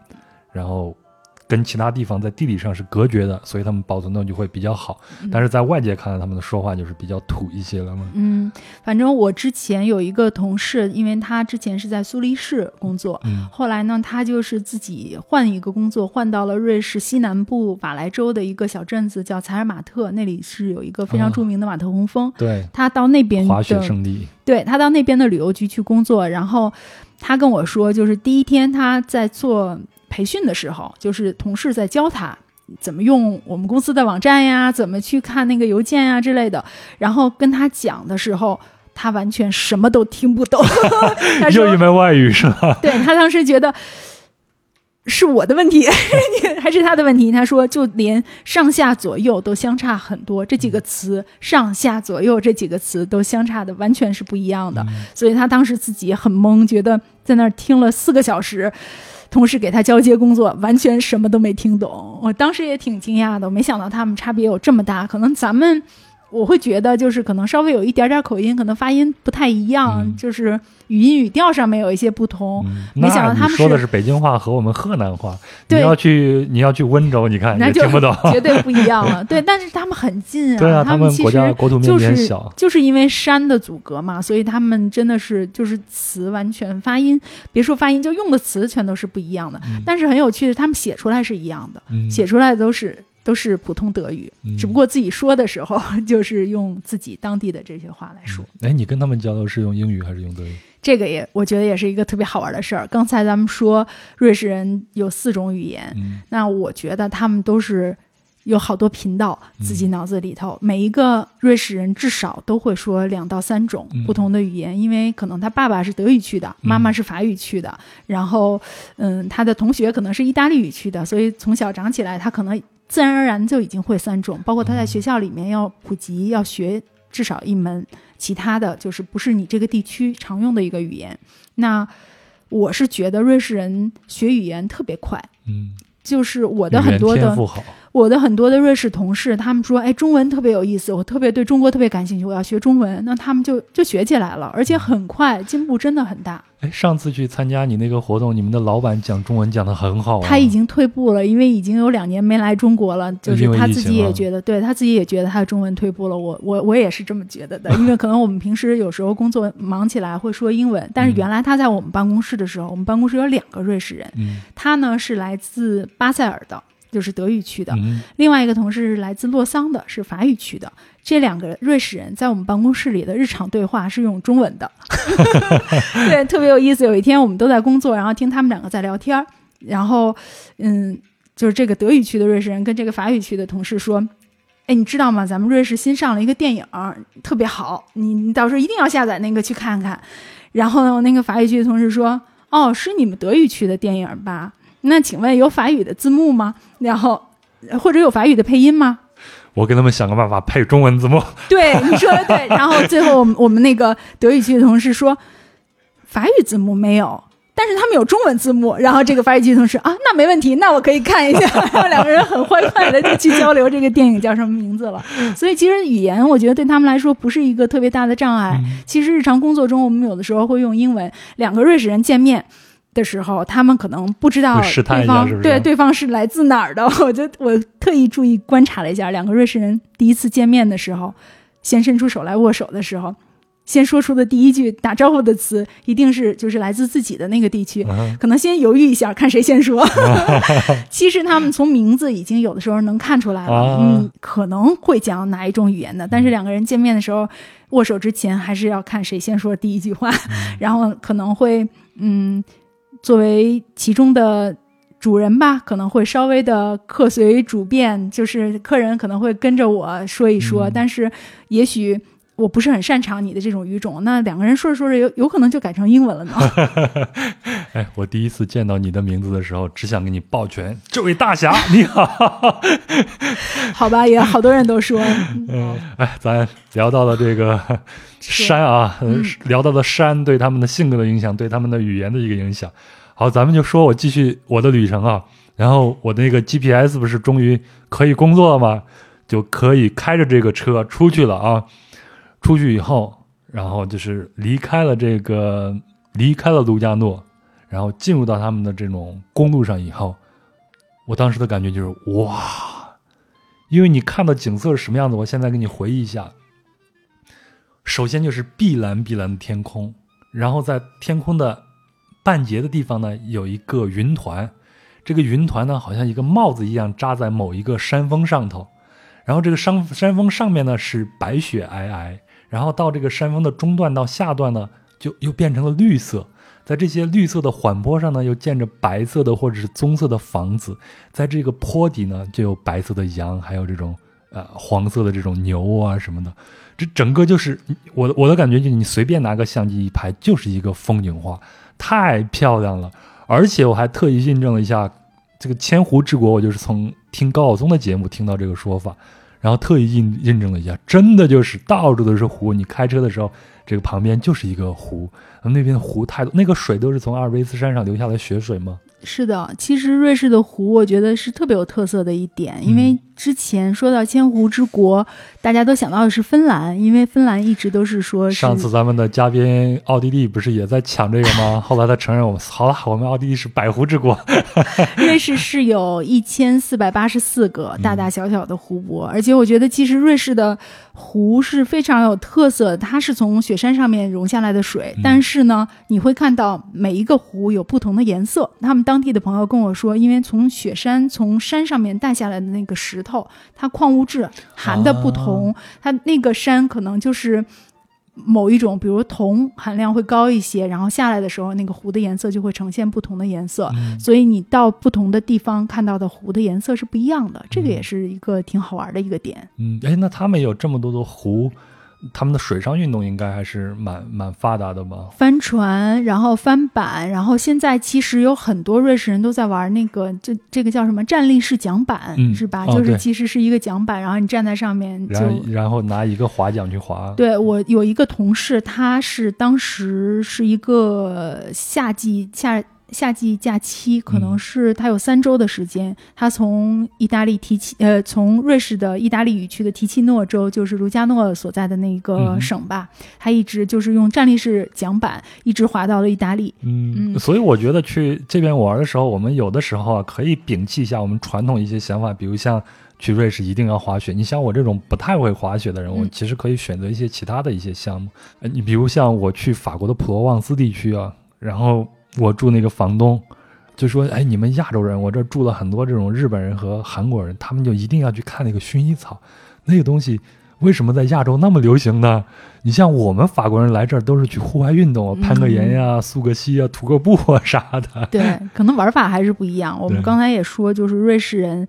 然后跟其他地方在地理上是隔绝的，所以他们保存的就会比较好。但是在外界看来，他们的说话就是比较土一些了嘛。嗯，反正我之前有一个同事，因为他之前是在苏黎世工作，嗯后来呢，他就是自己换一个工作，换到了瑞士西南部瓦莱州的一个小镇子，叫采尔马特，那里是有一个非常著名的马特洪峰。对，他到那边滑雪的圣地。对他到那边的旅游局去工作，然后他跟我说，就是第一天他在做培训的时候，就是同事在教他怎么用我们公司的网站呀，怎么去看那个邮件呀之类的，然后跟他讲的时候。他完全什么都听不懂，他说又一门外语是吧？对他当时觉得是我的问题，还是他的问题？他说，就连上下左右都相差很多，这几个词上下左右这几个词都相差的完全是不一样的，所以他当时自己也很懵，觉得在那儿听了四个小时。同事给他交接工作，完全什么都没听懂。我当时也挺惊讶的，我没想到他们差别有这么大。可能咱们我会觉得，就是可能稍微有一点点口音，可能发音不太一样，嗯就是语音语调上面有一些不同。嗯没想到他们说的是北京话和我们河南话，你要去你要去温州，你看那就也听不懂。绝对不一样了。对，但是他们很近啊，对啊，他们国们其实家国土面就是积小，就是因为山的阻隔嘛，所以他们真的是就是词完全发音，别说发音，就用的词全都是不一样的。嗯但是很有趣的，他们写出来是一样的，嗯写出来都是都是普通德语，嗯只不过自己说的时候 就是用自己当地的这些话来说。哎，你跟他们交流是用英语还是用德语？这个也我觉得也是一个特别好玩的事儿。刚才咱们说瑞士人有四种语言，嗯那我觉得他们都是有好多频道，嗯自己脑子里头、每一个瑞士人至少都会说两到三种嗯不同的语言，因为可能他爸爸是德语区的，妈妈是法语区的，然后嗯，他的同学可能是意大利语区的，所以从小长起来，他可能自然而然就已经会三种，包括他在学校里面要普及，要学至少一门其他的就是不是你这个地区常用的一个语言。那我是觉得瑞士人学语言特别快。嗯，就是我的很多的天赋好，我的很多的瑞士同事，他们说，哎，中文特别有意思，我特别对中国特别感兴趣，我要学中文，那他们就就学起来了，而且很快，进步真的很大。哎，上次去参加你那个活动，你们的老板讲中文讲的很好啊。他已经退步了，因为已经有两年没来中国了，就是他自己也觉得，对他自己也觉得他的中文退步了。我我我也是这么觉得的，因为可能我们平时有时候工作忙起来会说英文，但是嗯原来他在我们办公室的时候，我们办公室有两个瑞士人，嗯他呢是来自巴塞尔的，就是德语区的，嗯另外一个同事是来自洛桑的，是法语区的。这两个瑞士人在我们办公室里的日常对话是用中文的，对，特别有意思。有一天我们都在工作，然后听他们两个在聊天儿，然后，嗯，就是这个德语区的瑞士人跟这个法语区的同事说：“哎，你知道吗？咱们瑞士新上了一个电影，特别好，你你到时候一定要下载那个去看看。”然后呢，那个法语区的同事说：“哦，是你们德语区的电影吧？那请问有法语的字幕吗？然后或者有法语的配音吗？”我给他们想个办法配中文字幕。对，你说的对。然后最后我们我们那个德语区的同事说，法语字幕没有，但是他们有中文字幕。然后这个法语区的同事啊，那没问题，那我可以看一下。然后两个人很欢快的就去交流这个电影叫什么名字了。所以其实语言我觉得对他们来说不是一个特别大的障碍。其实日常工作中我们有的时候会用英文，两个瑞士人见面。的时候，他们可能不知道对方对对方是来自哪儿的。我 就我特意注意观察了一下，两个瑞士人第一次见面的时候，先伸出手来握手的时候，先说出的第一句打招呼的词，一定是就是来自自己的那个地区。嗯可能先犹豫一下，看谁先说。其实他们从名字已经有的时候能看出来了，啊嗯，可能会讲哪一种语言的。但是两个人见面的时候，握手之前还是要看谁先说第一句话，然后可能会嗯，作为其中的。主人吧，可能会稍微的客随主便，就是客人可能会跟着我说一说，嗯但是也许我不是很擅长你的这种语种，那两个人说着说着有有可能就改成英文了呢。哎，我第一次见到你的名字的时候，只想给你抱拳，这位大侠你好。好吧，也好多人都说，嗯，哎，咱聊到了这个山啊，聊到了山对他们的性格的影响，对他们的语言的一个影响。好，咱们就说我继续我的旅程啊。然后我的那个 GPS 不是终于可以工作了吗？就可以开着这个车出去了啊。出去以后，然后就是离开了这个离开了卢加诺，然后进入到他们的这种公路上以后，我当时的感觉就是哇，因为你看到景色是什么样子，我现在给你回忆一下。首先就是碧蓝碧蓝的天空，然后在天空的半截的地方呢，有一个云团，这个云团呢好像一个帽子一样扎在某一个山峰上头，然后这个山山峰上面呢是白雪皑皑，然后到这个山峰的中段到下段呢就又变成了绿色，在这些绿色的缓坡上呢又建着白色的或者是棕色的房子，在这个坡底呢就有白色的羊，还有这种呃黄色的这种牛啊什么的。这整个就是我的我的感觉，就你随便拿个相机一拍，就是一个风景画，太漂亮了。而且我还特意印证了一下，这个千湖之国，我就是从听高晓松的节目听到这个说法，然后特意印印证了一下，真的就是到处都是湖。你开车的时候，这个旁边就是一个湖，那边的湖太多，那个水都是从阿尔卑斯山上流下来雪水吗？是的，其实瑞士的湖，我觉得是特别有特色的一点，因为之前说到千湖之国，大家都想到的是芬兰，因为芬兰一直都是说是上次咱们的嘉宾奥地利不是也在抢这个吗？后来他承认我们好了，我们奥地利是百湖之国。瑞士是有一千四百八十四个大大小小的湖泊，而且我觉得其实瑞士的湖是非常有特色，它是从雪山上面融下来的水，但是呢，你会看到每一个湖有不同的颜色，他们当地的朋友跟我说，因为从雪山从山上面带下来的那个石头，它矿物质含的不同，它那个山可能就是。某一种，比如铜含量会高一些，然后下来的时候，那个湖的颜色就会呈现不同的颜色，所以你到不同的地方看到的湖的颜色是不一样的，这个也是一个挺好玩的一个点。嗯，哎，那他们有这么多的湖，他们的水上运动应该还是蛮蛮发达的吧？帆船，然后帆板，然后现在其实有很多瑞士人都在玩那个，这这个叫什么站立式桨板，嗯是吧？就是其实是一个桨板，然后你站在上面就然后然后拿一个划桨去划。对我有一个同事，他是当时是一个夏季夏夏季假期，可能嗯是他有三周的时间，他从意大利提契呃从瑞士的意大利语区的提契诺州，就是卢加诺所在的那个嗯省吧，他一直就是用站立式桨板一直滑到了意大利。嗯，嗯所以我觉得去这边玩的时候，我们有的时候啊，可以摒弃一下我们传统一些想法，比如像去瑞士一定要滑雪。你像我这种不太会滑雪的人，我嗯其实可以选择一些其他的一些项目。呃，你比如像我去法国的普罗旺斯地区啊，然后我住那个房东。就说，哎，你们亚洲人，我这住了很多这种日本人和韩国人，他们就一定要去看那个薰衣草，那个东西为什么在亚洲那么流行呢？你像我们法国人来这儿都是去户外运动，攀个岩呀、溯个溪啊、徒个步啊啥的。对，可能玩法还是不一样。我们刚才也说，就是瑞士人。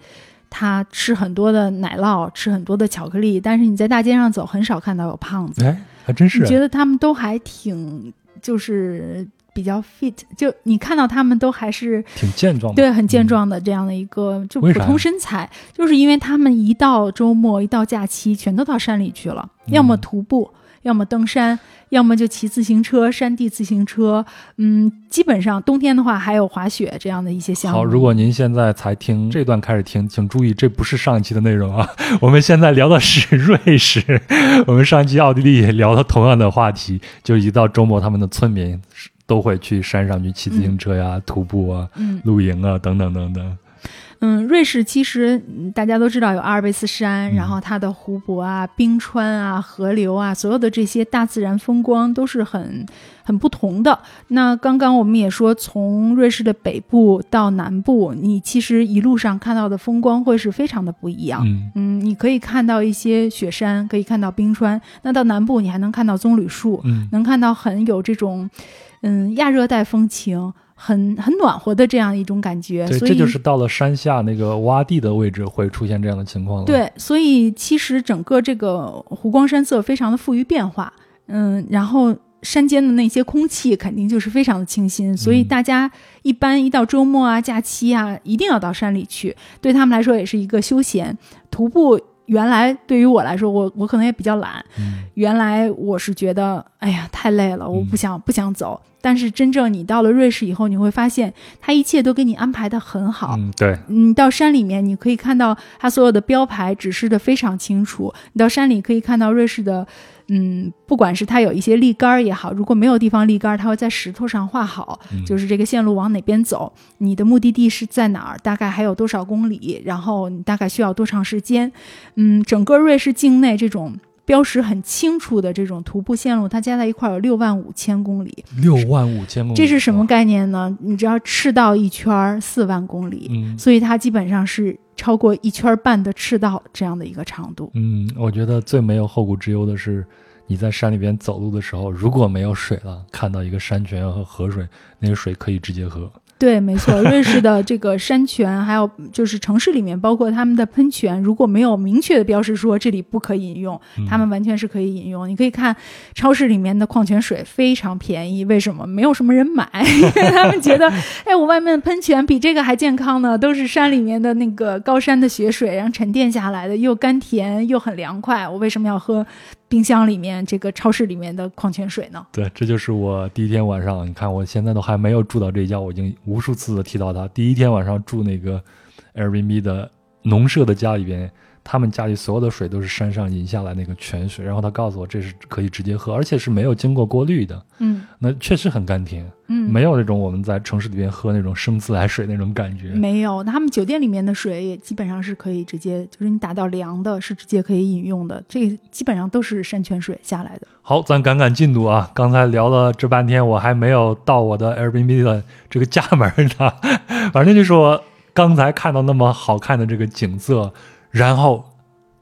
他吃很多的奶酪，吃很多的巧克力，但是你在大街上走，很少看到有胖子。哎，还真是你。觉得他们都还挺，就是比较 fit，就你看到他们都还是挺健壮的。对很健壮的这样的一个、就普通身材，就是因为他们一到周末一到假期，全都到山里去了，嗯要么徒步，要么登山，要么就骑自行车、山地自行车。嗯，基本上冬天的话还有滑雪这样的一些项目。好，如果您现在才听这段开始听，请注意，这不是上一期的内容啊。我们现在聊的是瑞士，我们上一期奥地利也聊了同样的话题，就一到周末，他们的村民都会去山上去骑自行车呀、徒步啊、嗯露营啊等等等等。嗯，瑞士其实嗯大家都知道有阿尔卑斯山，嗯然后它的湖泊啊、冰川啊、河流啊，所有的这些大自然风光都是很很不同的。那刚刚我们也说，从瑞士的北部到南部，你其实一路上看到的风光会是非常的不一样。嗯嗯，你可以看到一些雪山，可以看到冰川。那到南部，你还能看到棕榈树，嗯能看到很有这种，嗯，亚热带风情，很很暖和的这样一种感觉。对，所以这就是到了山下那个洼地的位置会出现这样的情况了。，对，所以其实整个这个湖光山色非常的富于变化，嗯，然后山间的那些空气肯定就是非常的清新，所以嗯大家一般一到周末啊、假期啊，一定要到山里去，对他们来说也是一个休闲徒步。原来对于我来说，我我可能也比较懒，嗯原来我是觉得，哎呀，太累了，我不嗯想、不想走。但是真正你到了瑞士以后，你会发现它一切都给你安排的很好。嗯，对，你到山里面，你可以看到它所有的标牌指示的非常清楚。你到山里可以看到瑞士的，嗯，不管是它有一些立杆儿也好，如果没有地方立杆儿，它会在石头上画好，嗯就是这个线路往哪边走，你的目的地是在哪儿，大概还有多少公里，然后你大概需要多长时间。嗯，整个瑞士境内这种。标识很清楚的这种徒步线路，它加在一块儿有六万五千公里，六万五千公里，这是什么概念呢？你知道赤道一圈儿四万公里，嗯所以它基本上是超过一圈半的赤道这样的一个长度。嗯，我觉得最没有后顾之忧的是，你在山里边走路的时候，如果没有水了，看到一个山泉和河水，那个水可以直接喝。对，没错，瑞士的这个山泉，还有就是城市里面，包括他们的喷泉，如果没有明确的标识说这里不可以饮用，嗯他们完全是可以饮用。你可以看超市里面的矿泉水非常便宜，为什么？没有什么人买，因为他们觉得，哎，我外面的喷泉比这个还健康呢，都是山里面的那个高山的雪水，然后沉淀下来的，又甘甜又很凉快，我为什么要喝冰箱里面这个超市里面的矿泉水呢？对，这就是我第一天晚上，你看我现在都还没有住到这家，我已经无数次的提到他。第一天晚上住那个 Airbnb 的农舍的家里边，他们家里所有的水都是山上引下来那个泉水，然后他告诉我这是可以直接喝，而且是没有经过过滤的，嗯那确实很甘甜，嗯，没有那种我们在城市里边喝那种生自来水那种感觉。没有，他们酒店里面的水也基本上是可以直接，就是你打到凉的，是直接可以饮用的。这个基本上都是山泉水下来的。好，咱赶赶进度啊！刚才聊了这半天，我还没有到我的 Airbnb 的这个家门呢。反正就是我刚才看到那么好看的这个景色，然后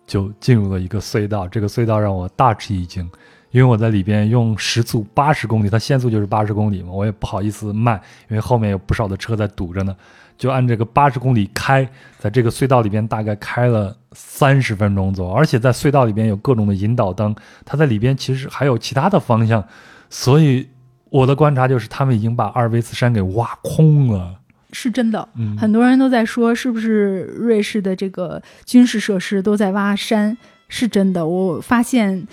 就进入了一个隧道。这个隧道让我大吃一惊，因为我在里边用时速八十公里，它限速就是八十公里嘛，我也不好意思慢，因为后面有不少的车在堵着呢。就按这个八十公里开，在这个隧道里边大概开了三十分钟左右，而且在隧道里边有各种的引导灯，它在里边其实还有其他的方向，所以我的观察就是他们已经把阿尔卑斯山给挖空了。是真的，嗯，很多人都在说，是不是瑞士的这个军事设施都在挖山？是真的，我发现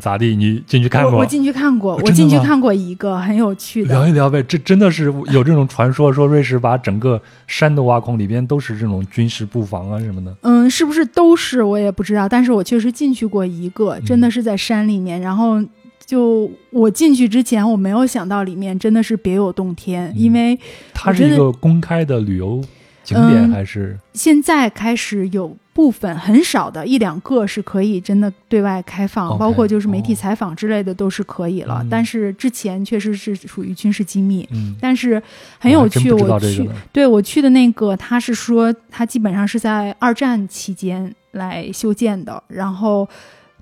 咋地？你进去看过？我我进去看过，我进去看过一个很有趣的。聊一聊呗，这真的是有这种传说，说瑞士把整个山都挖空，里边都是这种军事布防啊什么的。嗯，是不是都是我也不知道，但是我确实进去过一个，真的是在山里面。然后就我进去之前，我没有想到里面真的是别有洞天，因为它是一个公开的旅游景点嗯还是？现在开始有部分很少的一两个是可以真的对外开放包括就是媒体哦采访之类的都是可以了。嗯但是之前确实是属于军事机密。嗯，但是很有趣，我去对我去的那个，他是说他基本上是在二战期间来修建的，然后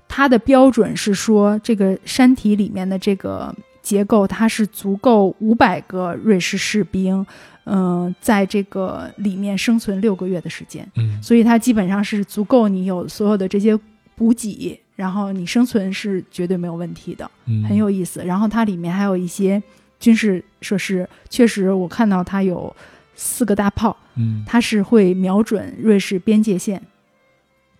它的标准是说这个山体里面的这个结构，它是足够五百个瑞士士兵，嗯、在这个里面生存六个月的时间，嗯所以它基本上是足够你有所有的这些补给，然后你生存是绝对没有问题的。嗯，很有意思。然后它里面还有一些军事设施，确实我看到它有四个大炮，嗯，它是会瞄准瑞士边界线。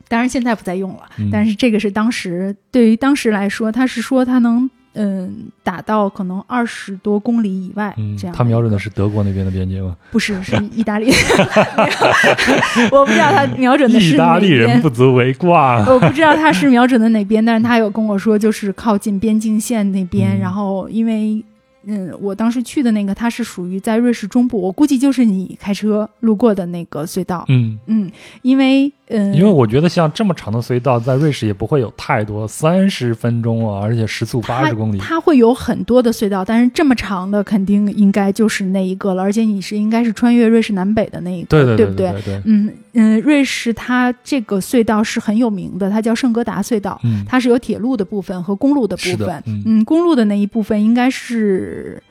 当然现在不再用了，嗯但是这个是当时对于当时来说，他是说他能嗯打到可能二十多公里以外，嗯这样，他瞄准的是德国那边的边界吗？不是是意大利，我不知道他瞄准的是意大利人不足为挂。我不知道他是瞄准的哪边，但是他有跟我说，就是靠近边境线那边。嗯然后因为，嗯，我当时去的那个，它是属于在瑞士中部，我估计就是你开车路过的那个隧道。嗯，嗯，因为，嗯，因为我觉得像这么长的隧道，在瑞士也不会有太多，三十分钟啊，而且时速八十公里。它会有很多的隧道，但是这么长的肯定应该就是那一个了，而且你是应该是穿越瑞士南北的那一个，对对对不对对对，嗯嗯，瑞士它这个隧道是很有名的，它叫圣哥达隧道。嗯，它是有铁路的部分和公路的部分。嗯公路的那一部分应该是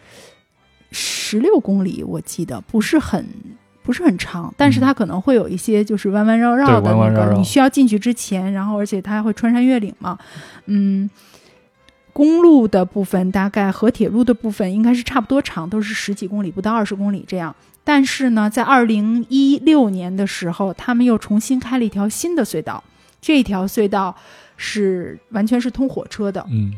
十六公里，我记得不是很不是很长，但是它可能会有一些就是弯弯绕绕的那个，你需要进去之前，然后而且它还会穿山越岭嘛，嗯。公路的部分大概和铁路的部分应该是差不多长，都是十几公里，不到二十公里这样。但是呢，在二零一六年的时候，他们又重新开了一条新的隧道，这条隧道是完全是通火车的，嗯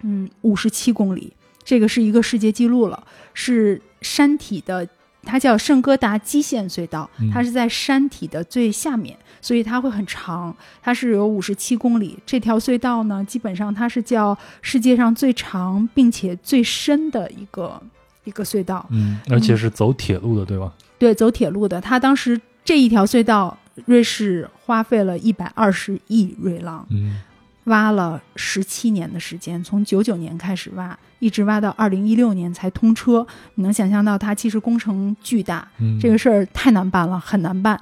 嗯，五十七公里，这个是一个世界纪录了，是山体的，它叫圣哥达基线隧道嗯，它是在山体的最下面，所以它会很长，它是有五十七公里。这条隧道呢，基本上它是叫世界上最长并且最深的一个一个隧道。嗯，而且是走铁路的，对吧？对，走铁路的，它当时这一条隧道，瑞士花费了一百二十亿瑞郎。嗯挖了十七年的时间，从九九年开始挖，一直挖到二零一六年才通车。你能想象到它其实工程巨大，嗯，这个事儿太难办了，很难办。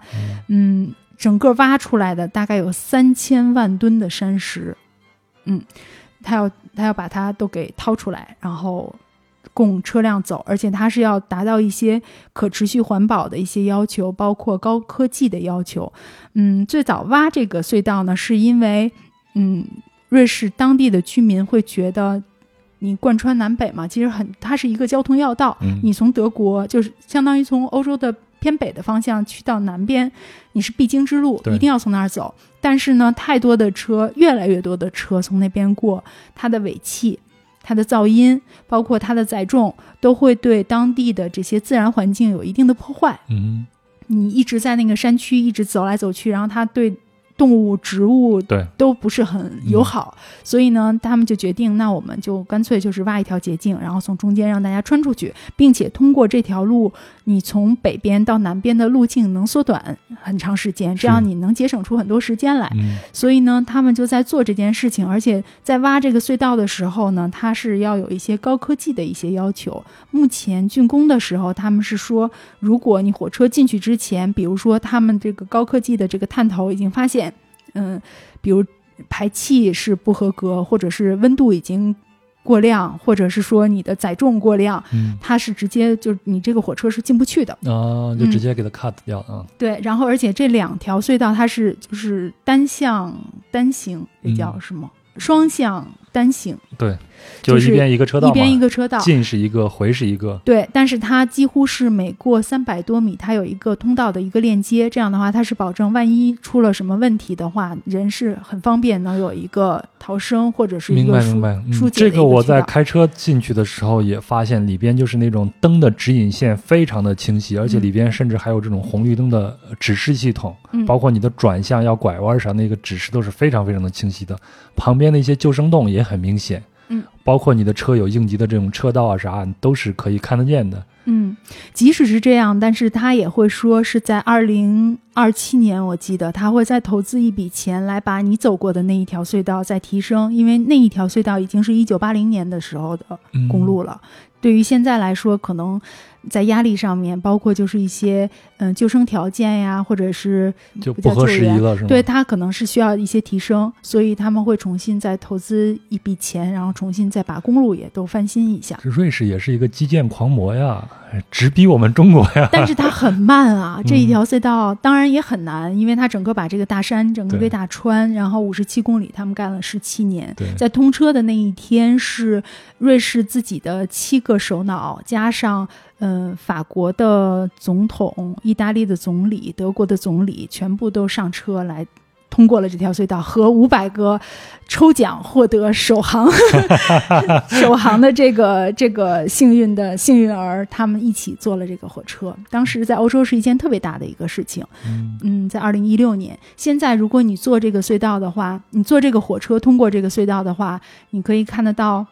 嗯，整个挖出来的大概有三千万吨的山石，嗯，他要他要把它都给掏出来，然后供车辆走，而且它是要达到一些可持续环保的一些要求，包括高科技的要求。嗯，最早挖这个隧道呢，是因为嗯，瑞士当地的居民会觉得。你贯穿南北嘛，其实很，它是一个交通要道。嗯你从德国就是相当于从欧洲的偏北的方向去到南边，你是必经之路，一定要从那儿走。但是呢，太多的车，越来越多的车从那边过，它的尾气、它的噪音，包括它的载重，都会对当地的这些自然环境有一定的破坏。嗯，你一直在那个山区一直走来走去，然后它对动物、植物对，都不是很友好，所以呢，他们就决定，那我们就干脆就是挖一条捷径，然后从中间让大家穿出去，并且通过这条路，你从北边到南边的路径能缩短很长时间，这样你能节省出很多时间来。嗯所以呢，他们就在做这件事情，而且在挖这个隧道的时候呢，它是要有一些高科技的一些要求。目前竣工的时候，他们是说，如果你火车进去之前，比如说他们这个高科技的这个探头已经发现，嗯，比如排气是不合格，或者是温度已经过量，或者是说你的载重过量，嗯它是直接就你这个火车是进不去的。啊，就直接给它 cut 掉啊。对，然后而且这两条隧道它是就是单向单行，这叫嗯什么？双向单行，对，就就是一边一个车道，一边一个车道。进是一个，回是一个。对，但是它几乎是每过三百多米，它有一个通道的一个链接，这样的话，它是保证万一出了什么问题的话，人是很方便能有一个逃生或者是一明个疏白明白，这个我在开车进去的时候也发现，里边就是那种灯的指引线非常的清晰，而且嗯里边甚至还有这种红绿灯的呃指示系统，嗯包括你的转向要拐弯啥那个指示都是非常非常的清晰的。旁边的一些救生洞也很明显，嗯，包括你的车有应急的这种车道啊啥，都是可以看得见的。嗯，即使是这样，但是他也会说是在二零二七年，我记得他会再投资一笔钱来把你走过的那一条隧道再提升，因为那一条隧道已经是一九八零年的时候的嗯公路了。对于现在来说，可能在压力上面，包括就是一些嗯、救生条件呀，或者是就不合时宜了，是吗？对它可能是需要一些提升，所以他们会重新再投资一笔钱，然后重新再把公路也都翻新一下。这瑞士也是一个基建狂魔呀，直逼我们中国呀。但是它很慢啊，这嗯一条隧道当然也很难，因为它整个把这个大山整个对给打穿，然后五十七公里，他们干了十七年。对，在通车的那一天，是瑞士自己的七个首脑，加上嗯、呃法国的总统、意大利的总理、德国的总理，全部都上车来。通过了这条隧道，和五百个抽奖获得首航 首航的这个这个幸运的幸运儿，他们一起坐了这个火车。当时在欧洲是一件特别大的一个事情。嗯嗯，在二零一六年。现在如果你坐这个隧道的话，你坐这个火车通过这个隧道的话，你可以看得到，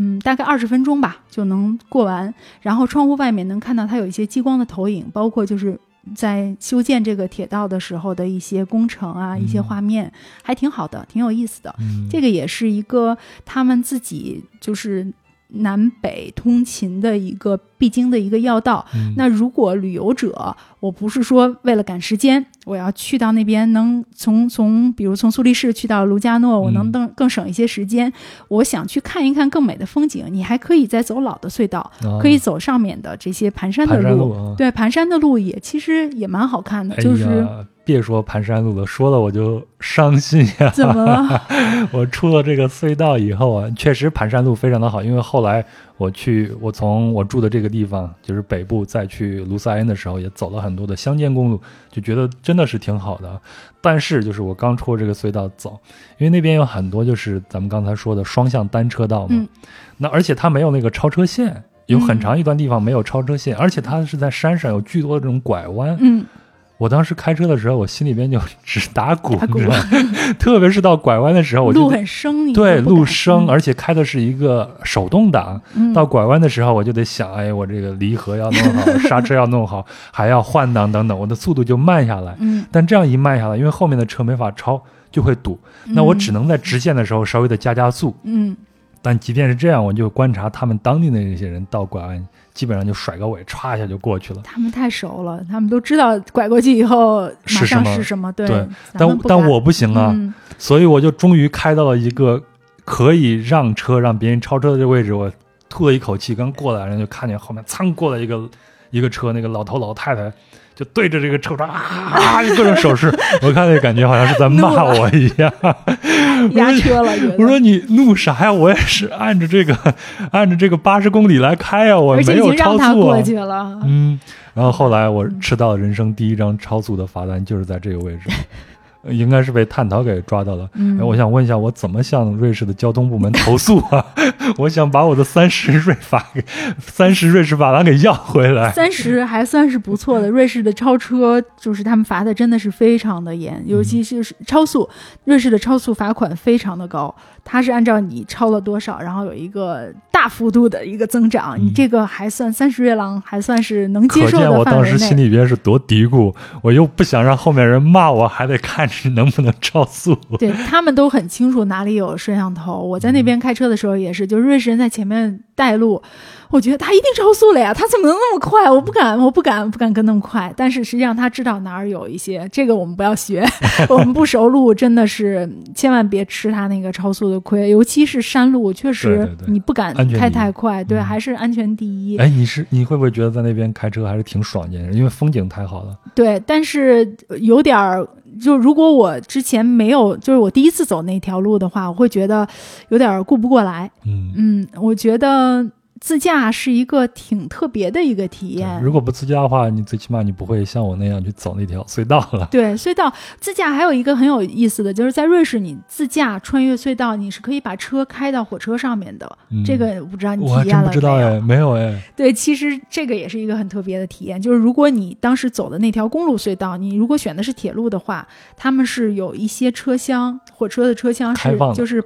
嗯，大概二十分钟吧就能过完。然后窗户外面能看到它有一些激光的投影，包括就是。在修建这个铁道的时候的一些工程啊，一些嗯画面还挺好的，挺有意思的。嗯，这个也是一个他们自己就是南北通勤的一个必经的一个要道。嗯。那如果旅游者，我不是说为了赶时间，我要去到那边能从从比如从苏黎世去到卢加诺，我能嗯更更省一些时间。我想去看一看更美的风景，你还可以再走老的隧道，啊。可以走上面的这些盘山的盘路啊，对，盘山的路也其实也蛮好看的，哎就是呀，别说盘山路了，说了我就伤心呀。怎么了？我出了这个隧道以后啊，确实盘山路非常的好，因为后来我去，我从我住的这个地方，就是北部，再去卢塞恩的时候，也走了很多的乡间公路，就觉得真的是挺好的。但是就是我刚出这个隧道走，因为那边有很多就是咱们刚才说的双向单车道嘛，嗯那而且它没有那个超车线。有很长一段地方没有超车线，而且它是在山上，有巨多的这种拐弯。嗯，我当时开车的时候，我心里边就 直打鼓，打鼓你知道吗？特别是到拐弯的时候，我就路很生，你对路生，嗯而且开的是一个手动挡。嗯到拐弯的时候，我就得想，哎，我这个离合要弄好，刹车要弄好，还要换挡等等，我的速度就慢下来。嗯，但这样一慢下来，因为后面的车没法超，就会堵。那我只能在直线的时候稍微的加加速。嗯但即便是这样，我就观察他们当地的那些人到拐弯，基本上就甩个尾，歘一下就过去了。他们太熟了，他们都知道拐过去以后马是上什么？是什么，对，对但但我不行啊，嗯。所以我就终于开到了一个可以让车让别人超车的这个位置，我吐了一口气，刚过来，然后就看见后面蹭过来一个一个车，那个老头老太太就对着这个车窗啊，就各种手势，我看那感觉好像是在骂我一样。压车了，我说你怒啥呀？我也是按着这个 按着这个八十公里来开呀，我没有超经让他速啊过。去了，嗯，然后后来我吃到人生第一张超速的罚单，就是在这个位置，呃应该是被探讨给抓到了。嗯哎，我想问一下，我怎么向瑞士的交通部门投诉啊？我想把我的三十瑞法给三十瑞士法郎给要回来。三十还算是不错的。瑞士的超车就是他们罚的真的是非常的严，尤其是超速，瑞士的超速罚款非常的高，它是按照你超了多少，然后有一个大幅度的一个增长。嗯你这个还算三十月郎，还算是能接受的范围见我当时心。里边是多嘀咕，我又不想让后面人骂我，还得看着能不能超速。对他们都很清楚哪里有摄像头。我在那边开车的时候也是，就是瑞士人在前面带路，我觉得他一定超速了呀，他怎么能那么快？我不敢，我不敢，不敢跟那么快。但是实际上他知道哪儿有一些，这个我们不要学，我们不熟路真的是千万别吃他那个超速的亏，尤其是山路，确实你不敢开太快，对，嗯还是安全第一。哎，你是你会不会觉得在那边开车还是挺爽健的？因为风景太好了。对，但是有点儿，就如果我之前没有，就是我第一次走那条路的话，我会觉得有点儿顾不过来。嗯，嗯，我觉得自驾是一个挺特别的一个体验。如果不自驾的话，你最起码你不会像我那样去走那条隧道了。对隧道自驾还有一个很有意思的，就是在瑞士，你自驾穿越隧道，你是可以把车开到火车上面的。嗯这个我不知道你体验了真不知道没有哎，没有哎。对，其实这个也是一个很特别的体验，就是如果你当时走的那条公路隧道，你如果选的是铁路的话，他们是有一些车厢，火车的车厢是就是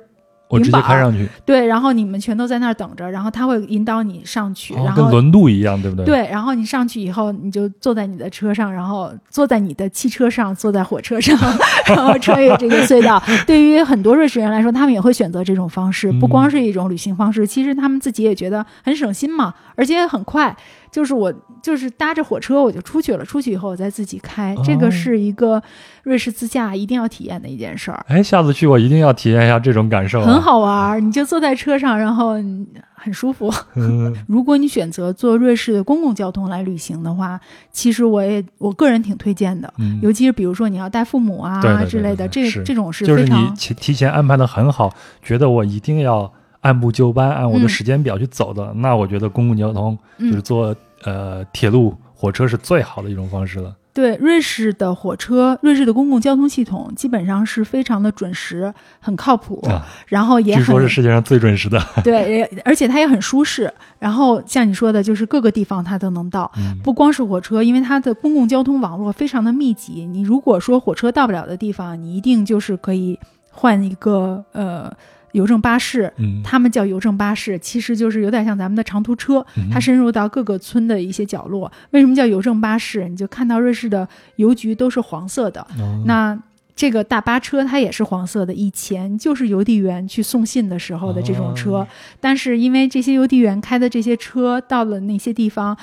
我直接开上去，对，然后你们全都在那儿等着，然后他会引导你上去，哦然后跟轮渡一样，对不对？，对，然后你上去以后，你就坐在你的车上，然后坐在你的汽车上，坐在火车上，然后穿越这个隧道。对于很多瑞士人来说，他们也会选择这种方式，不嗯光是一种旅行方式，其实他们自己也觉得很省心嘛，而且也很快。就是我就是搭着火车我就出去了，出去以后我再自己开，这哦个是一个瑞士自驾一定要体验的一件事儿。哎，下次去我一定要体验一下这种感受、啊，很。好玩儿，你就坐在车上，然后很舒服。嗯，如果你选择坐瑞士的公共交通来旅行的话，其实我也我个人挺推荐的，嗯尤其是比如说你要带父母啊之类的，这这种是就是你提提前安排的很好，觉得我一定要按部就班，按我的嗯时间表去走的，那我觉得公共交通就是嗯坐、呃铁路、火车是最好的一种方式了。对瑞士的火车，瑞士的公共交通系统基本上是非常的准时，很靠谱，啊，然后也据说是世界上最准时的。对，而且它也很舒适。然后像你说的，就是各个地方它都能到。嗯，不光是火车，因为它的公共交通网络非常的密集。你如果说火车到不了的地方，你一定就是可以换一个呃邮政巴士。嗯，他们叫邮政巴士，其实就是有点像咱们的长途车，嗯它深入到各个村的一些角落。为什么叫邮政巴士？你就看到瑞士的邮局都是黄色的，哦那这个大巴车它也是黄色的，以前就是邮递员去送信的时候的这种车，哦但是因为这些邮递员开的这些车到了那些地方。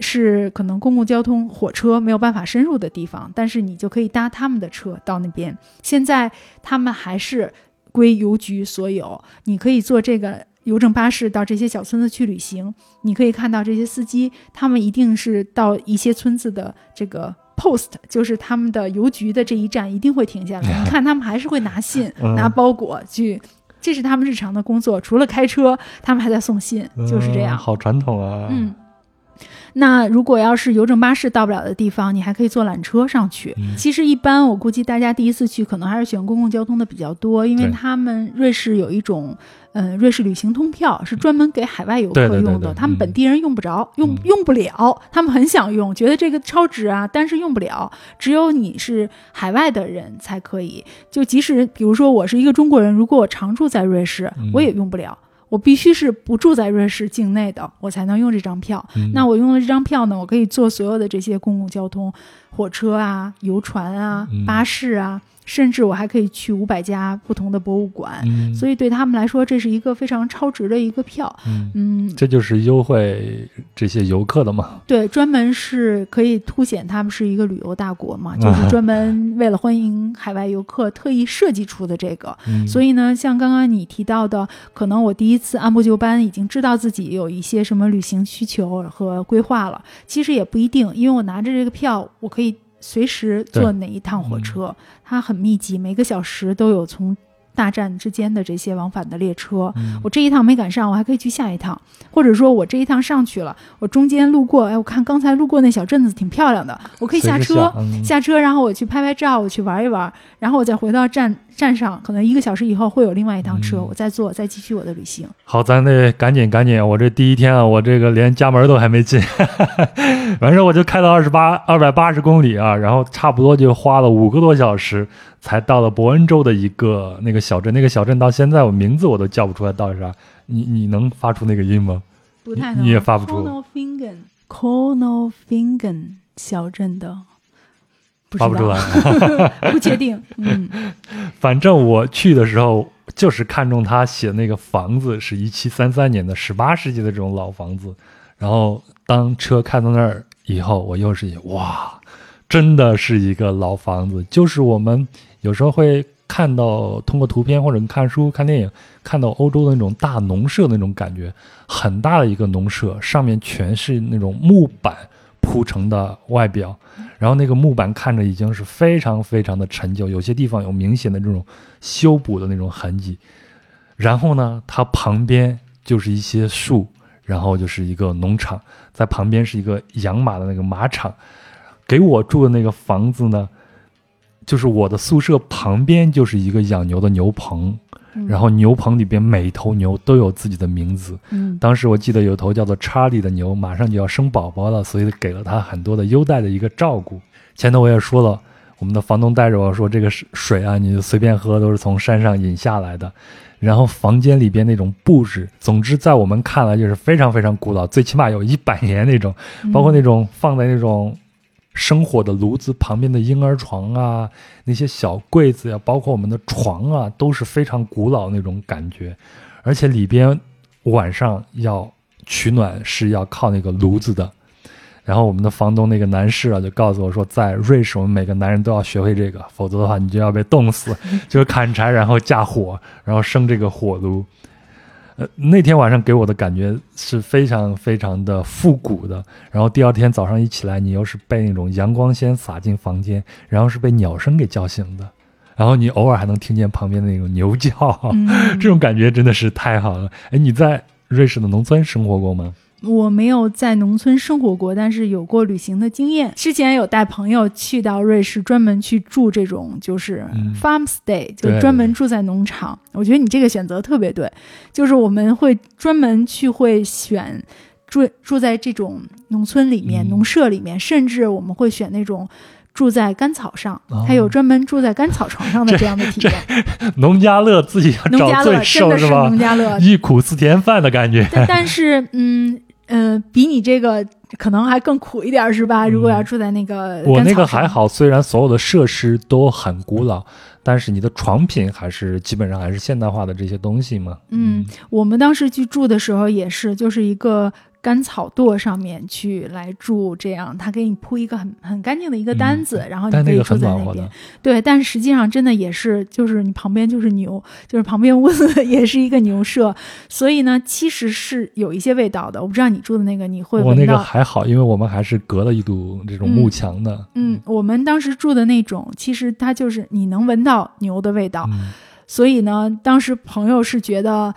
是可能公共交通火车没有办法深入的地方，但是你就可以搭他们的车到那边。现在他们还是归邮局所有，你可以坐这个邮政巴士到这些小村子去旅行。你可以看到这些司机，他们一定是到一些村子的这个 post，就是他们的邮局的这一站一定会停下来。你看他们还是会拿信、嗯拿包裹去，这是他们日常的工作。除了开车，他们还在送信，就是这样。嗯好传统啊。嗯，那如果要是邮政巴士到不了的地方，你还可以坐缆车上去。嗯其实一般我估计大家第一次去可能还是选公共交通的比较多，因为他们瑞士有一种。嗯，瑞士旅行通票是专门给海外游客用的，对对嗯他们本地人用不着，用嗯用不了，他们很想用，觉得这个超值啊，但是用不了，只有你是海外的人才可以。就即使比如说我是一个中国人，如果我常住在瑞士，嗯我也用不了。我必须是不住在瑞士境内的，我才能用这张票。嗯那我用了这张票呢，我可以坐所有的这些公共交通，火车啊、游船啊嗯、巴士啊，甚至我还可以去五百家不同的博物馆。嗯，所以对他们来说，这是一个非常超值的一个票。嗯，嗯，这就是优惠这些游客的嘛。对，专门是可以凸显他们是一个旅游大国啊嘛，就是专门为了欢迎海外游客特意设计出的这个。嗯，所以呢，像刚刚你提到的，可能我第一次按部就班，已经知道自己有一些什么旅行需求和规划了。其实也不一定，因为我拿着这个票，我可以随时坐哪一趟火嗯。车，它很密集，每个小时都有从大站之间的这些往返的列车。嗯。我这一趟没赶上，我还可以去下一趟，或者说我这一趟上去了，我中间路过，哎，我看刚才路过那小镇子挺漂亮的，我可以下车，嗯。下车，然后我去拍拍照，我去玩一玩，然后我再回到站站上，可能一个小时以后会有另外一趟车，嗯我再坐，再继续我的旅行。好，咱得赶紧赶紧，我这第一天啊，我这个连家门都还没进，反正我就开到二十八二百八十公里啊，然后差不多就花了五个多小时才到了伯恩州的一个那个小镇。那个小镇到现在我名字我都叫不出来到底是啥，你你能发出那个音吗？不太能你也发不出 Konolfingen，Konolfingen 小镇的，发不出来。不确定。嗯，反正我去的时候，就是看中他写的那个房子是一七三三年的十八世纪的这种老房子。然后当车开到那儿以后，我又是哇，真的是一个老房子，就是我们有时候会看到通过图片或者看书、看电影，看到欧洲的那种大农舍那种感觉，很大的一个农舍，上面全是那种木板铺成的外表。然后那个木板看着已经是非常非常的陈旧，有些地方有明显的这种修补的那种痕迹。然后呢，它旁边就是一些树，然后就是一个农场，在旁边是一个养马的那个马场。给我住的那个房子呢，就是我的宿舍旁边就是一个养牛的牛棚，嗯然后牛棚里边每一头牛都有自己的名字。嗯当时我记得有头叫做查理的牛，马上就要生宝宝了，所以给了他很多的优待的一个照顾。前头我也说了，我们的房东带着我说，这个水水啊，你就随便喝，都是从山上引下来的。然后房间里边那种布置，总之在我们看来就是非常非常古老，最起码有一百年那种，包括那种放在那种生火的炉子旁边的婴儿床啊，那些小柜子呀、包括我们的床啊，都是非常古老那种感觉。而且里边晚上要取暖是要靠那个炉子的。然后我们的房东那个男士啊，就告诉我说，在瑞士我们每个男人都要学会这个，否则的话你就要被冻死，就是砍柴然后架火，然后生这个火炉。呃，那天晚上给我的感觉是非常非常的复古的。然后第二天早上一起来，你又是被那种阳光先洒进房间，然后是被鸟声给叫醒的，然后你偶尔还能听见旁边的那种牛叫，嗯 这种感觉真的是太好了。哎，你在瑞士的农村生活过吗？我没有在农村生活过，但是有过旅行的经验。之前有带朋友去到瑞士，专门去住这种就是嗯 farm stay，、就专门住在农场。我觉得你这个选择特别对，就是我们会专门去会选住住在这种农村里面、嗯农舍里面，甚至我们会选那种。住在干草上，哦还有专门住在干草床上的这样的体验。农家乐自己要找罪真的是吧农？家乐，忆苦思甜饭的感觉。但但是，嗯呃，比你这个可能还更苦一点，是吧？如果要住在那个，嗯我那个还。好，虽然所有的设施都很古老，但是你的床品还是基本上还是现代化的这些东西嘛。嗯，我们当时去住的时候也是，就是一个干草垛上面去来住，这样他给你铺一个很很干净的一个单子，然后你可以住但那个很在那边暖和的。，对，但是实际上真的也是，就是你旁边就是牛，就是旁边屋子 也是一个牛舍，所以呢，其实是有一些味道的。我不知道你住的那个你会我那个。还好，因为我们还是隔了一堵这种木墙的。嗯，我们当时住的那种，其实它就是你能闻到牛的味道，嗯，所以呢，当时朋友是觉得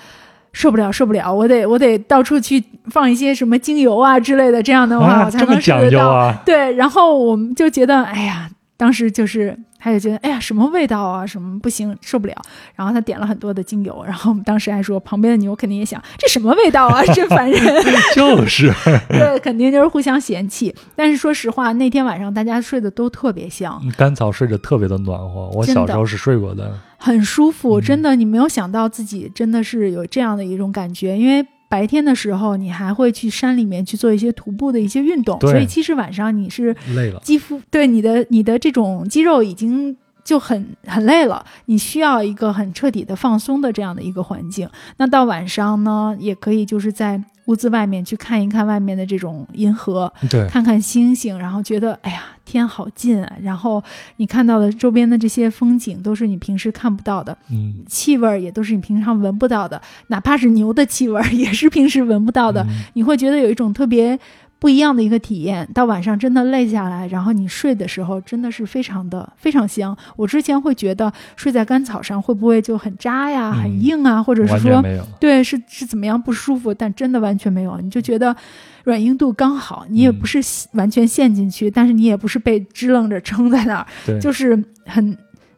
受不了，受不了，我得我得到处去放一些什么精油啊之类的，这样的话、啊，我才这么讲能睡得到。究啊！对，然后我们就觉得，哎呀，当时就是他就觉得，哎呀，什么味道啊，什么不行，受不了。然后他点了很多的精油，然后我们当时还说，旁边的牛肯定也想，这什么味道啊，真烦人。就是，对，肯定就是互相嫌弃。但是说实话，那天晚上大家睡得都特别香，干草睡着特别的暖和。我小时候是睡过的。很舒服。嗯真的，你没有想到自己真的是有这样的一种感觉，因为。白天的时候，你还会去山里面去做一些徒步的一些运动，所以其实晚上你是累了，肌肤对你的你的这种肌肉已经就很很累了，你需要一个很彻底的放松的这样的一个环境。那到晚上呢，也可以就是在屋子外面去看一看外面的这种银河，对，看看星星，然后觉得哎呀天好近啊，然后你看到的周边的这些风景都是你平时看不到的，嗯，气味儿也都是你平常闻不到的，哪怕是牛的气味儿也是平时闻不到的，嗯。你会觉得有一种特别不一样的一个体验。到晚上真的累下来，然后你睡的时候真的是非常的非常香。我之前会觉得睡在干草上会不会就很扎呀、嗯很硬啊，或者是说。对是是怎么样不舒服，但真的完全没有，你就觉得软硬度刚好，你也嗯不是完全陷进去，但是你也不是被支棱着撑在那儿，就是很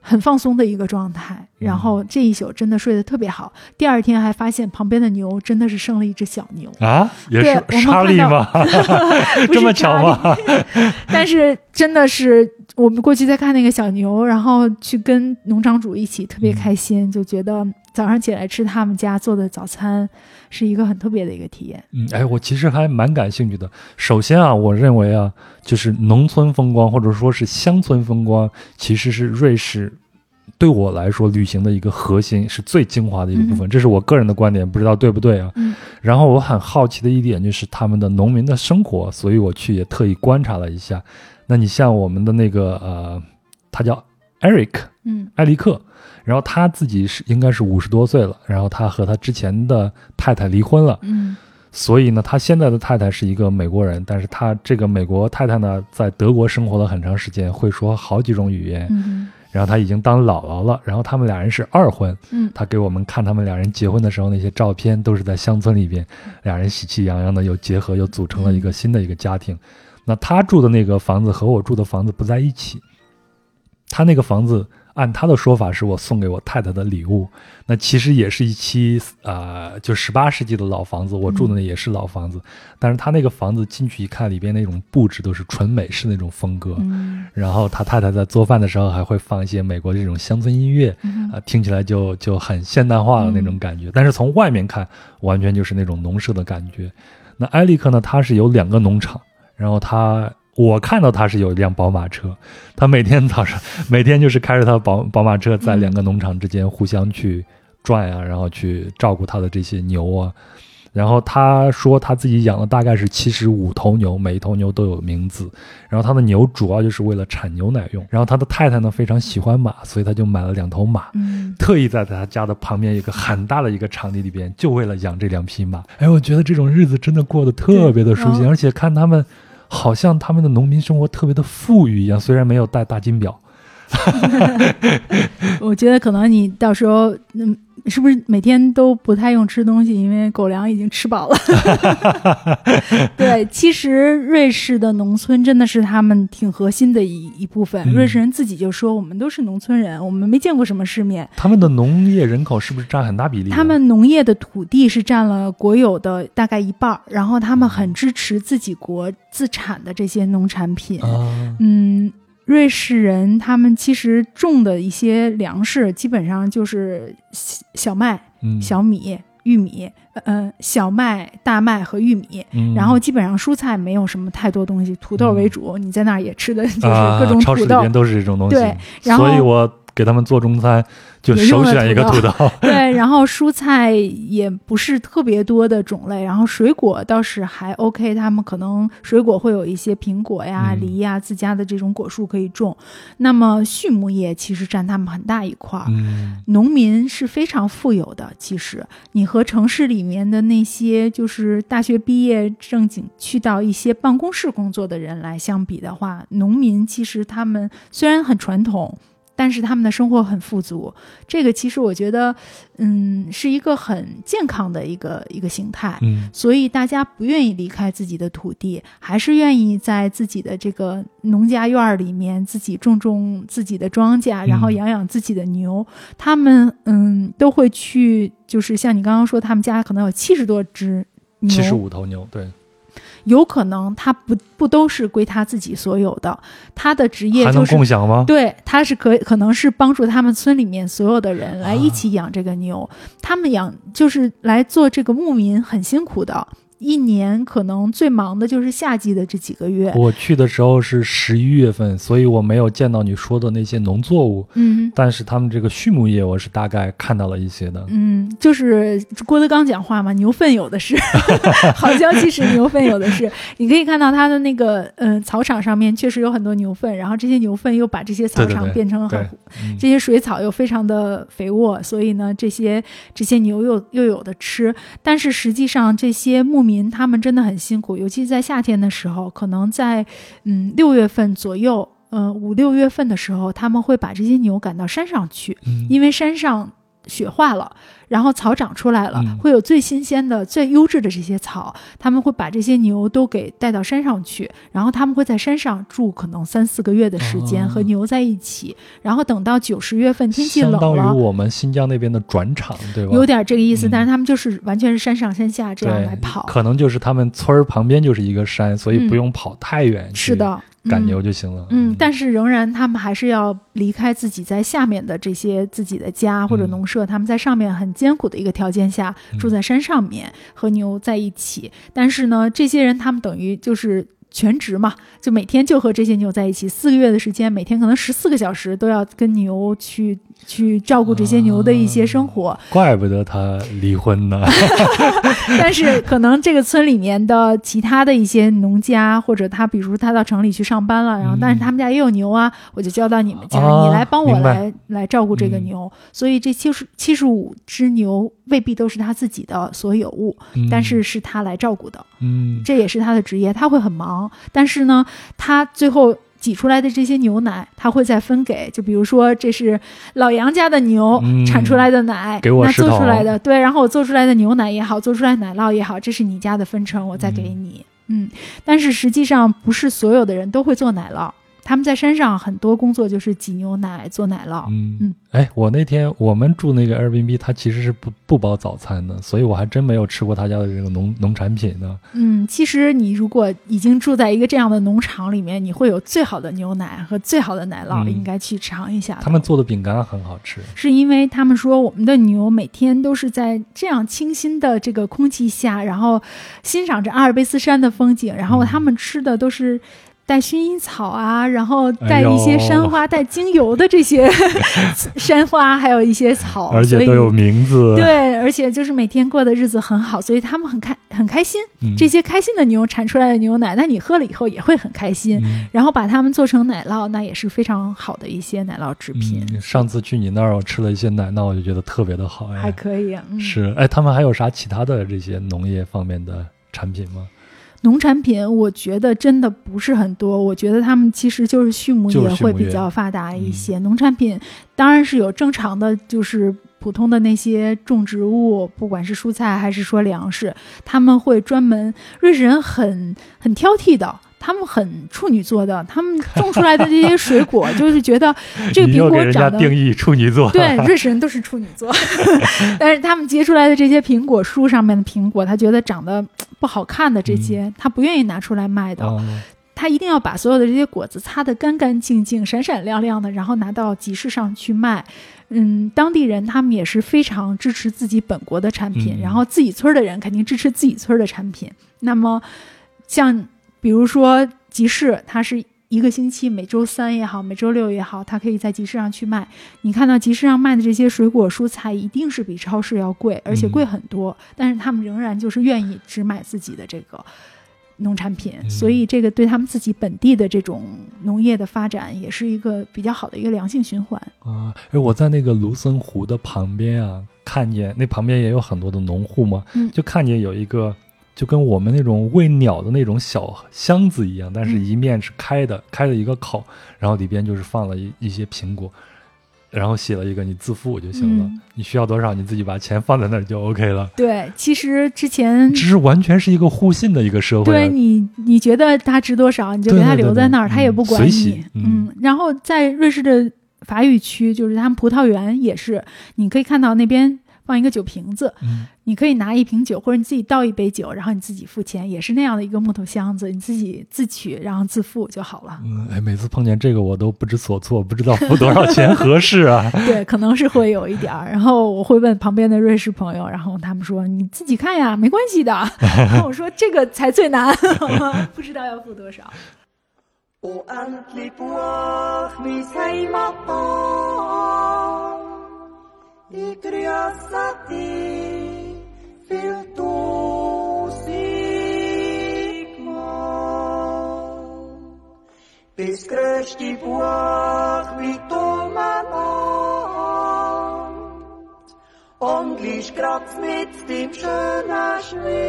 很放松的一个状态。然后这一宿真的睡得特别好，第二天还发现旁边的牛真的是生了一只小牛。啊，也是莎看到莉吗？不这么巧吗？但是真的是我们过去在看那个小牛，然后去跟农场主一起，特别开心，就觉得早上起来吃他们家做的早餐是一个很特别的一个体验。嗯，哎，我其实还蛮感兴趣的。首先啊，我认为啊，就是农村风光或者说是乡村风光，其实是瑞士对我来说旅行的一个核心，是最精华的一个部分。这是我个人的观点，不知道对不对啊？嗯然后我很好奇的一点就是他们的农民的生活，所以我去也特意观察了一下。那你像我们的那个呃，他叫 Eric 嗯艾利克，然后他自己是应该是五十多岁了，然后他和他之前的太太离婚了。嗯所以呢，他现在的太太是一个美国人，但是他这个美国太太呢，在德国生活了很长时间，会说好几种语言。嗯然后他已经当姥姥了，然后他们俩人是二婚。嗯他给我们看他们俩人结婚的时候那些照片，都是在乡村里边，俩人喜气洋洋的，又结合，又组成了一个新的一个家庭。那他住的那个房子和我住的房子不在一起，他那个房子按他的说法是我送给我太太的礼物，那其实也是一期呃，就十八世纪的老房子，我住的那也是老房子，但是他那个房子进去一看，里边那种布置都是纯美式那种风格。嗯。然后他太太在做饭的时候还会放一些美国这种乡村音乐，嗯啊，听起来就就很现代化的那种感觉，但是从外面看，完全就是那种农舍的感觉。那埃利克呢，他是有两个农场，然后他我看到他是有一辆宝马车，他每天早上每天就是开着他的宝宝马车在两个农场之间互相去转啊，然后去照顾他的这些牛啊。然后他说他自己养了大概是七十五头牛，每一头牛都有名字。然后他的牛主要就是为了产牛奶用。然后他的太太呢非常喜欢马，所以他就买了两头马。嗯特意在他家的旁边一个很大的一个场地里边，就为了养这两匹马。哎，我觉得这种日子真的过得特别的舒心，而且看他们好像他们的农民生活特别的富裕一样，虽然没有戴大金表。我觉得可能你到时候，嗯，是不是每天都不太用吃东西，因为狗粮已经吃饱了？对，其实瑞士的农村真的是他们挺核心的一一部分。嗯瑞士人自己就说，我们都是农村人，我们没见过什么世面。他们的农业人口是不是占很大比例啊？他们农业的土地是占了国有的大概一半儿，然后他们很支持自己国自产的这些农产品。啊，嗯，瑞士人他们其实种的一些粮食，基本上就是小小麦、嗯，小米、玉米，呃，小麦、大麦和玉米。嗯，然后基本上蔬菜没有什么太多东西，土豆为主。你在那儿也吃的就是啊各种土豆。超市里边都是这种东西。对然后所以我给他们做中餐，就首选一个土土豆。对，然后蔬菜也不是特别多的种类，然后水果倒是还 OK，他们可能水果会有一些苹果呀、嗯梨呀，自家的这种果树可以种。那么畜牧业其实占他们很大一块儿。嗯农民是非常富有的，其实你和城市里面的那些就是大学毕业正经去到一些办公室工作的人来相比的话，农民其实他们虽然很传统。但是他们的生活很富足，这个其实我觉得，嗯，是一个很健康的一个一个形态。嗯。所以大家不愿意离开自己的土地，还是愿意在自己的这个农家院儿里面自己种种自己的庄稼，然后嗯养养自己的牛。他们嗯都会去，就是像你刚刚说，他们家可能有七十多只牛，七十五头牛，对，有可能他不不都是归他自己所有的，他的职业还能就是共享吗？对，他是可可能是帮助他们村里面所有的人来啊一起养这个牛，他们养就是来做这个牧民很辛苦的，一年可能最忙的就是夏季的这几个月。我去的时候是十一月份，所以我没有见到你说的那些农作物，嗯但是他们这个畜牧业我是大概看到了一些的。嗯，就是郭德纲讲话嘛，牛粪有的是，好消息是牛粪有的是。你可以看到他的那个嗯、呃草场上面确实有很多牛粪，然后这些牛粪又把这些草场变成了很这些水草又非常的肥沃，所以呢，这些这些牛又又有的吃。但是实际上，这些牧民他们真的很辛苦，尤其是在夏天的时候，可能在嗯六月份左右，嗯、五六月份的时候，他们会把这些牛赶到山上去，嗯。因为山上雪化了，然后草长出来了，嗯会有最新鲜的、最优质的这些草，他们会把这些牛都给带到山上去，然后他们会在山上住可能三四个月的时间，哦和牛在一起，然后等到九十月份天气冷了相当于。我们新疆那边的转场，对吧？有点这个意思，嗯但是他们就是完全是山上山下这样来跑。可能就是他们村儿旁边就是一个山，所以嗯不用跑太远，是，的，赶嗯牛就行了。嗯，但是仍然他们还是要离开自己在下面的这些自己的家或者嗯农舍，他们在上面很艰苦的一个条件下嗯住在山上面和牛在一起。但是呢，这些人他们等于就是。全职嘛，就每天就和这些牛在一起，四个月的时间，每天可能十四个小时都要跟牛去去照顾这些牛的一些生活。怪不得他离婚呢。但是可能这个村里面的其他的一些农家，或者他比如他到城里去上班了，然后嗯但是他们家也有牛啊，我就交到你们家，啊你来帮我来来照顾这个嗯牛。所以这七十七十五只牛未必都是他自己的所有物，嗯但是是他来照顾的，嗯，这也是他的职业，他会很忙。但是呢，他最后。挤出来的这些牛奶，他会再分给，就比如说这是老杨家的牛、嗯产出来的奶，给我那做出来的，对，然后我做出来的牛奶也好，做出来奶酪也好，这是你家的分成，我再给你。嗯，但是实际上不是所有的人都会做奶酪，他们在山上很多工作就是挤牛奶、做奶酪。嗯嗯，哎，我那天我们住那个 Airbnb，它其实是不不包早餐的，所以我还真没有吃过他家的这个农农产品呢。嗯，其实你如果已经住在一个这样的农场里面，你会有最好的牛奶和最好的奶酪，嗯应该去尝一下。他们做的饼干很好吃。是因为他们说我们的牛每天都是在这样清新的这个空气下，然后欣赏着阿尔卑斯山的风景，然后嗯他们吃的都是。带薰衣草啊，然后带一些山花、带精油的这些 山花，还有一些草，而且都有名字。对，而且就是每天过的日子很好，所以他们很开很开心。嗯，这些开心的牛产出来的牛奶，那你喝了以后也会很开心。嗯然后把它们做成奶酪，那也是非常好的一些奶酪制品，嗯，上次去你那儿，我吃了一些奶酪，我就觉得特别的好。还哎，可以。嗯，是哎，他们还有啥其他的这些农业方面的产品吗？农产品，我觉得真的不是很多。我觉得他们其实就是畜牧业会比较发达一些。农产品当然是有正常的，就是普通的那些种植物，不管是蔬菜还是说粮食，他们会专门。瑞士人很很挑剔的。他们很处女座的，他们种出来的这些水果，就是觉得这个苹果长得定义处女座。对，瑞士人都是处女座，但是他们结出来的这些苹果树上面的苹果，他觉得长得不好看的这些，他不愿意拿出来卖的，啊，他一定要把所有的这些果子擦得干干净净、闪闪亮亮的，然后拿到集市上去卖。嗯，当地人他们也是非常支持自己本国的产品，嗯然后自己村儿的人肯定支持自己村儿的产品。那么，像比如说集市，它是一个星期，每周三也好，每周六也好，它可以在集市上去卖。你看到集市上卖的这些水果蔬菜，一定是比超市要贵，而且贵很多。但是他们仍然就是愿意只买自己的这个农产品，所以这个对他们自己本地的这种农业的发展，也是一个比较好的一个良性循环。啊，哎，我在那个卢森湖的旁边啊，看见那旁边也有很多的农户嘛，嗯就看见有一个。就跟我们那种喂鸟的那种小箱子一样，但是一面是开的，开了一个口，然后里边就是放了一一些苹果，然后写了一个你自付就行了，嗯你需要多少你自己把钱放在那儿就 OK 了。对，其实之前这是完全是一个互信的一个社会、啊。对你，你觉得它值多少，你就给它留在那儿，对它也不管你。嗯然后在瑞士的法语区，就是他们葡萄园也是，你可以看到那边放一个酒瓶子，嗯你可以拿一瓶酒，或者你自己倒一杯酒，然后你自己付钱，也是那样的一个木头箱子，你自己自取，然后自付就好了。嗯，哎，每次碰见这个我都不知所措，不知道付多少钱 合适啊。对，可能是会有一点儿。然后我会问旁边的瑞士朋友，然后他们说你自己看呀，没关系的。然后我说这个才最难，不知道要付多少。Di fylt du Sigmar. Bis grøst i bor mit dummen Amt. Und gleich grad mit dem schönen Schweizerland.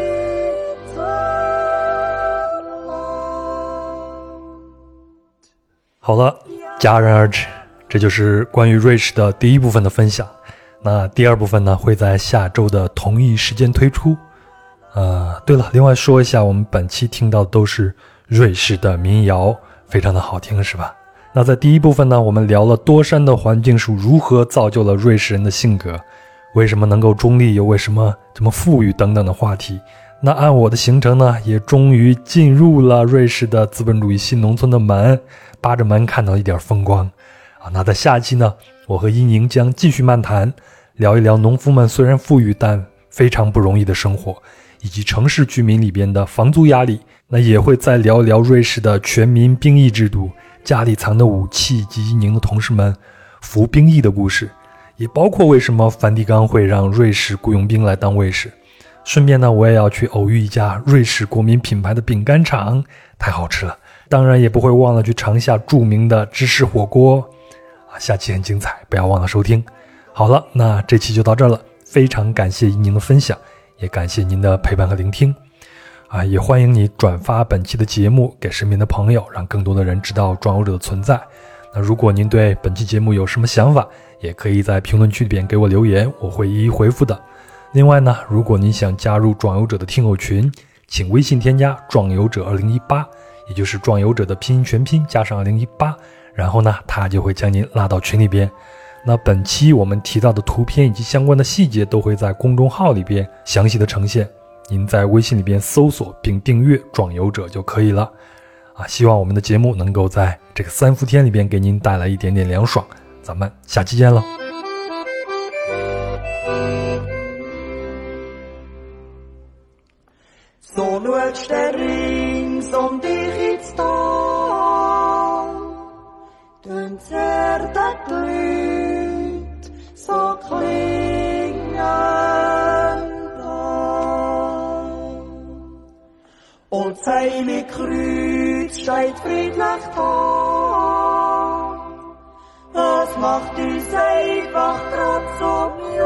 好了，戛然而止，这就是关于瑞士的第一部分的分享。那第二部分呢，会在下周的同一时间推出。呃，对了，另外说一下，我们本期听到的都是瑞士的民谣，非常的好听，是吧？那在第一部分呢，我们聊了多山的环境是如何造就了瑞士人的性格，为什么能够中立，又为什么这么富裕等等的话题。那按我的行程呢，也终于进入了瑞士的资本主义新农村的门，扒着门看到一点风光。啊，那在下期呢，我和伊宁将继续漫谈，聊一聊农夫们虽然富裕，但非常不容易的生活，以及城市居民里边的房租压力。那也会再聊一聊瑞士的全民兵役制度、家里藏的武器以及伊宁的同事们服兵役的故事，也包括为什么梵蒂冈会让瑞士雇佣兵来当卫士。顺便呢，我也要去偶遇一家瑞士国民品牌的饼干厂，太好吃了。当然也不会忘了去尝一下著名的芝士火锅。下期很精彩，不要忘了收听。好了，那这期就到这儿了，非常感谢您的分享，也感谢您的陪伴和聆听。啊，也欢迎你转发本期的节目给身边的朋友，让更多的人知道壮游者的存在。那如果您对本期节目有什么想法，也可以在评论区里边给我留言，我会一一回复的。另外呢，如果您想加入壮游者的听友群，请微信添加“壮游者二零一八”，也就是“壮游者”的拼音全拼加上二零一八，然后呢，他就会将您拉到群里边。那本期我们提到的图片以及相关的细节都会在公众号里边详细的呈现，您在微信里边搜索并订阅“壮游者”就可以了。啊，希望我们的节目能够在这个三伏天里边给您带来一点点凉爽。咱们下期见喽！So schaust der rings um dich ins Tal. Den zerdet so klingen an. Und seine Kreuz steht friedlich da. Das macht uns einfach grad so mutze.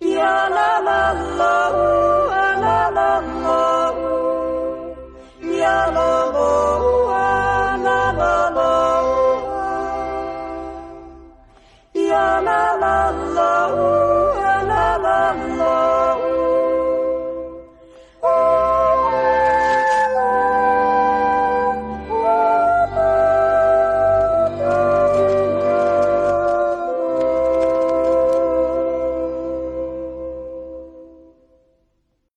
Ja, la, la, la.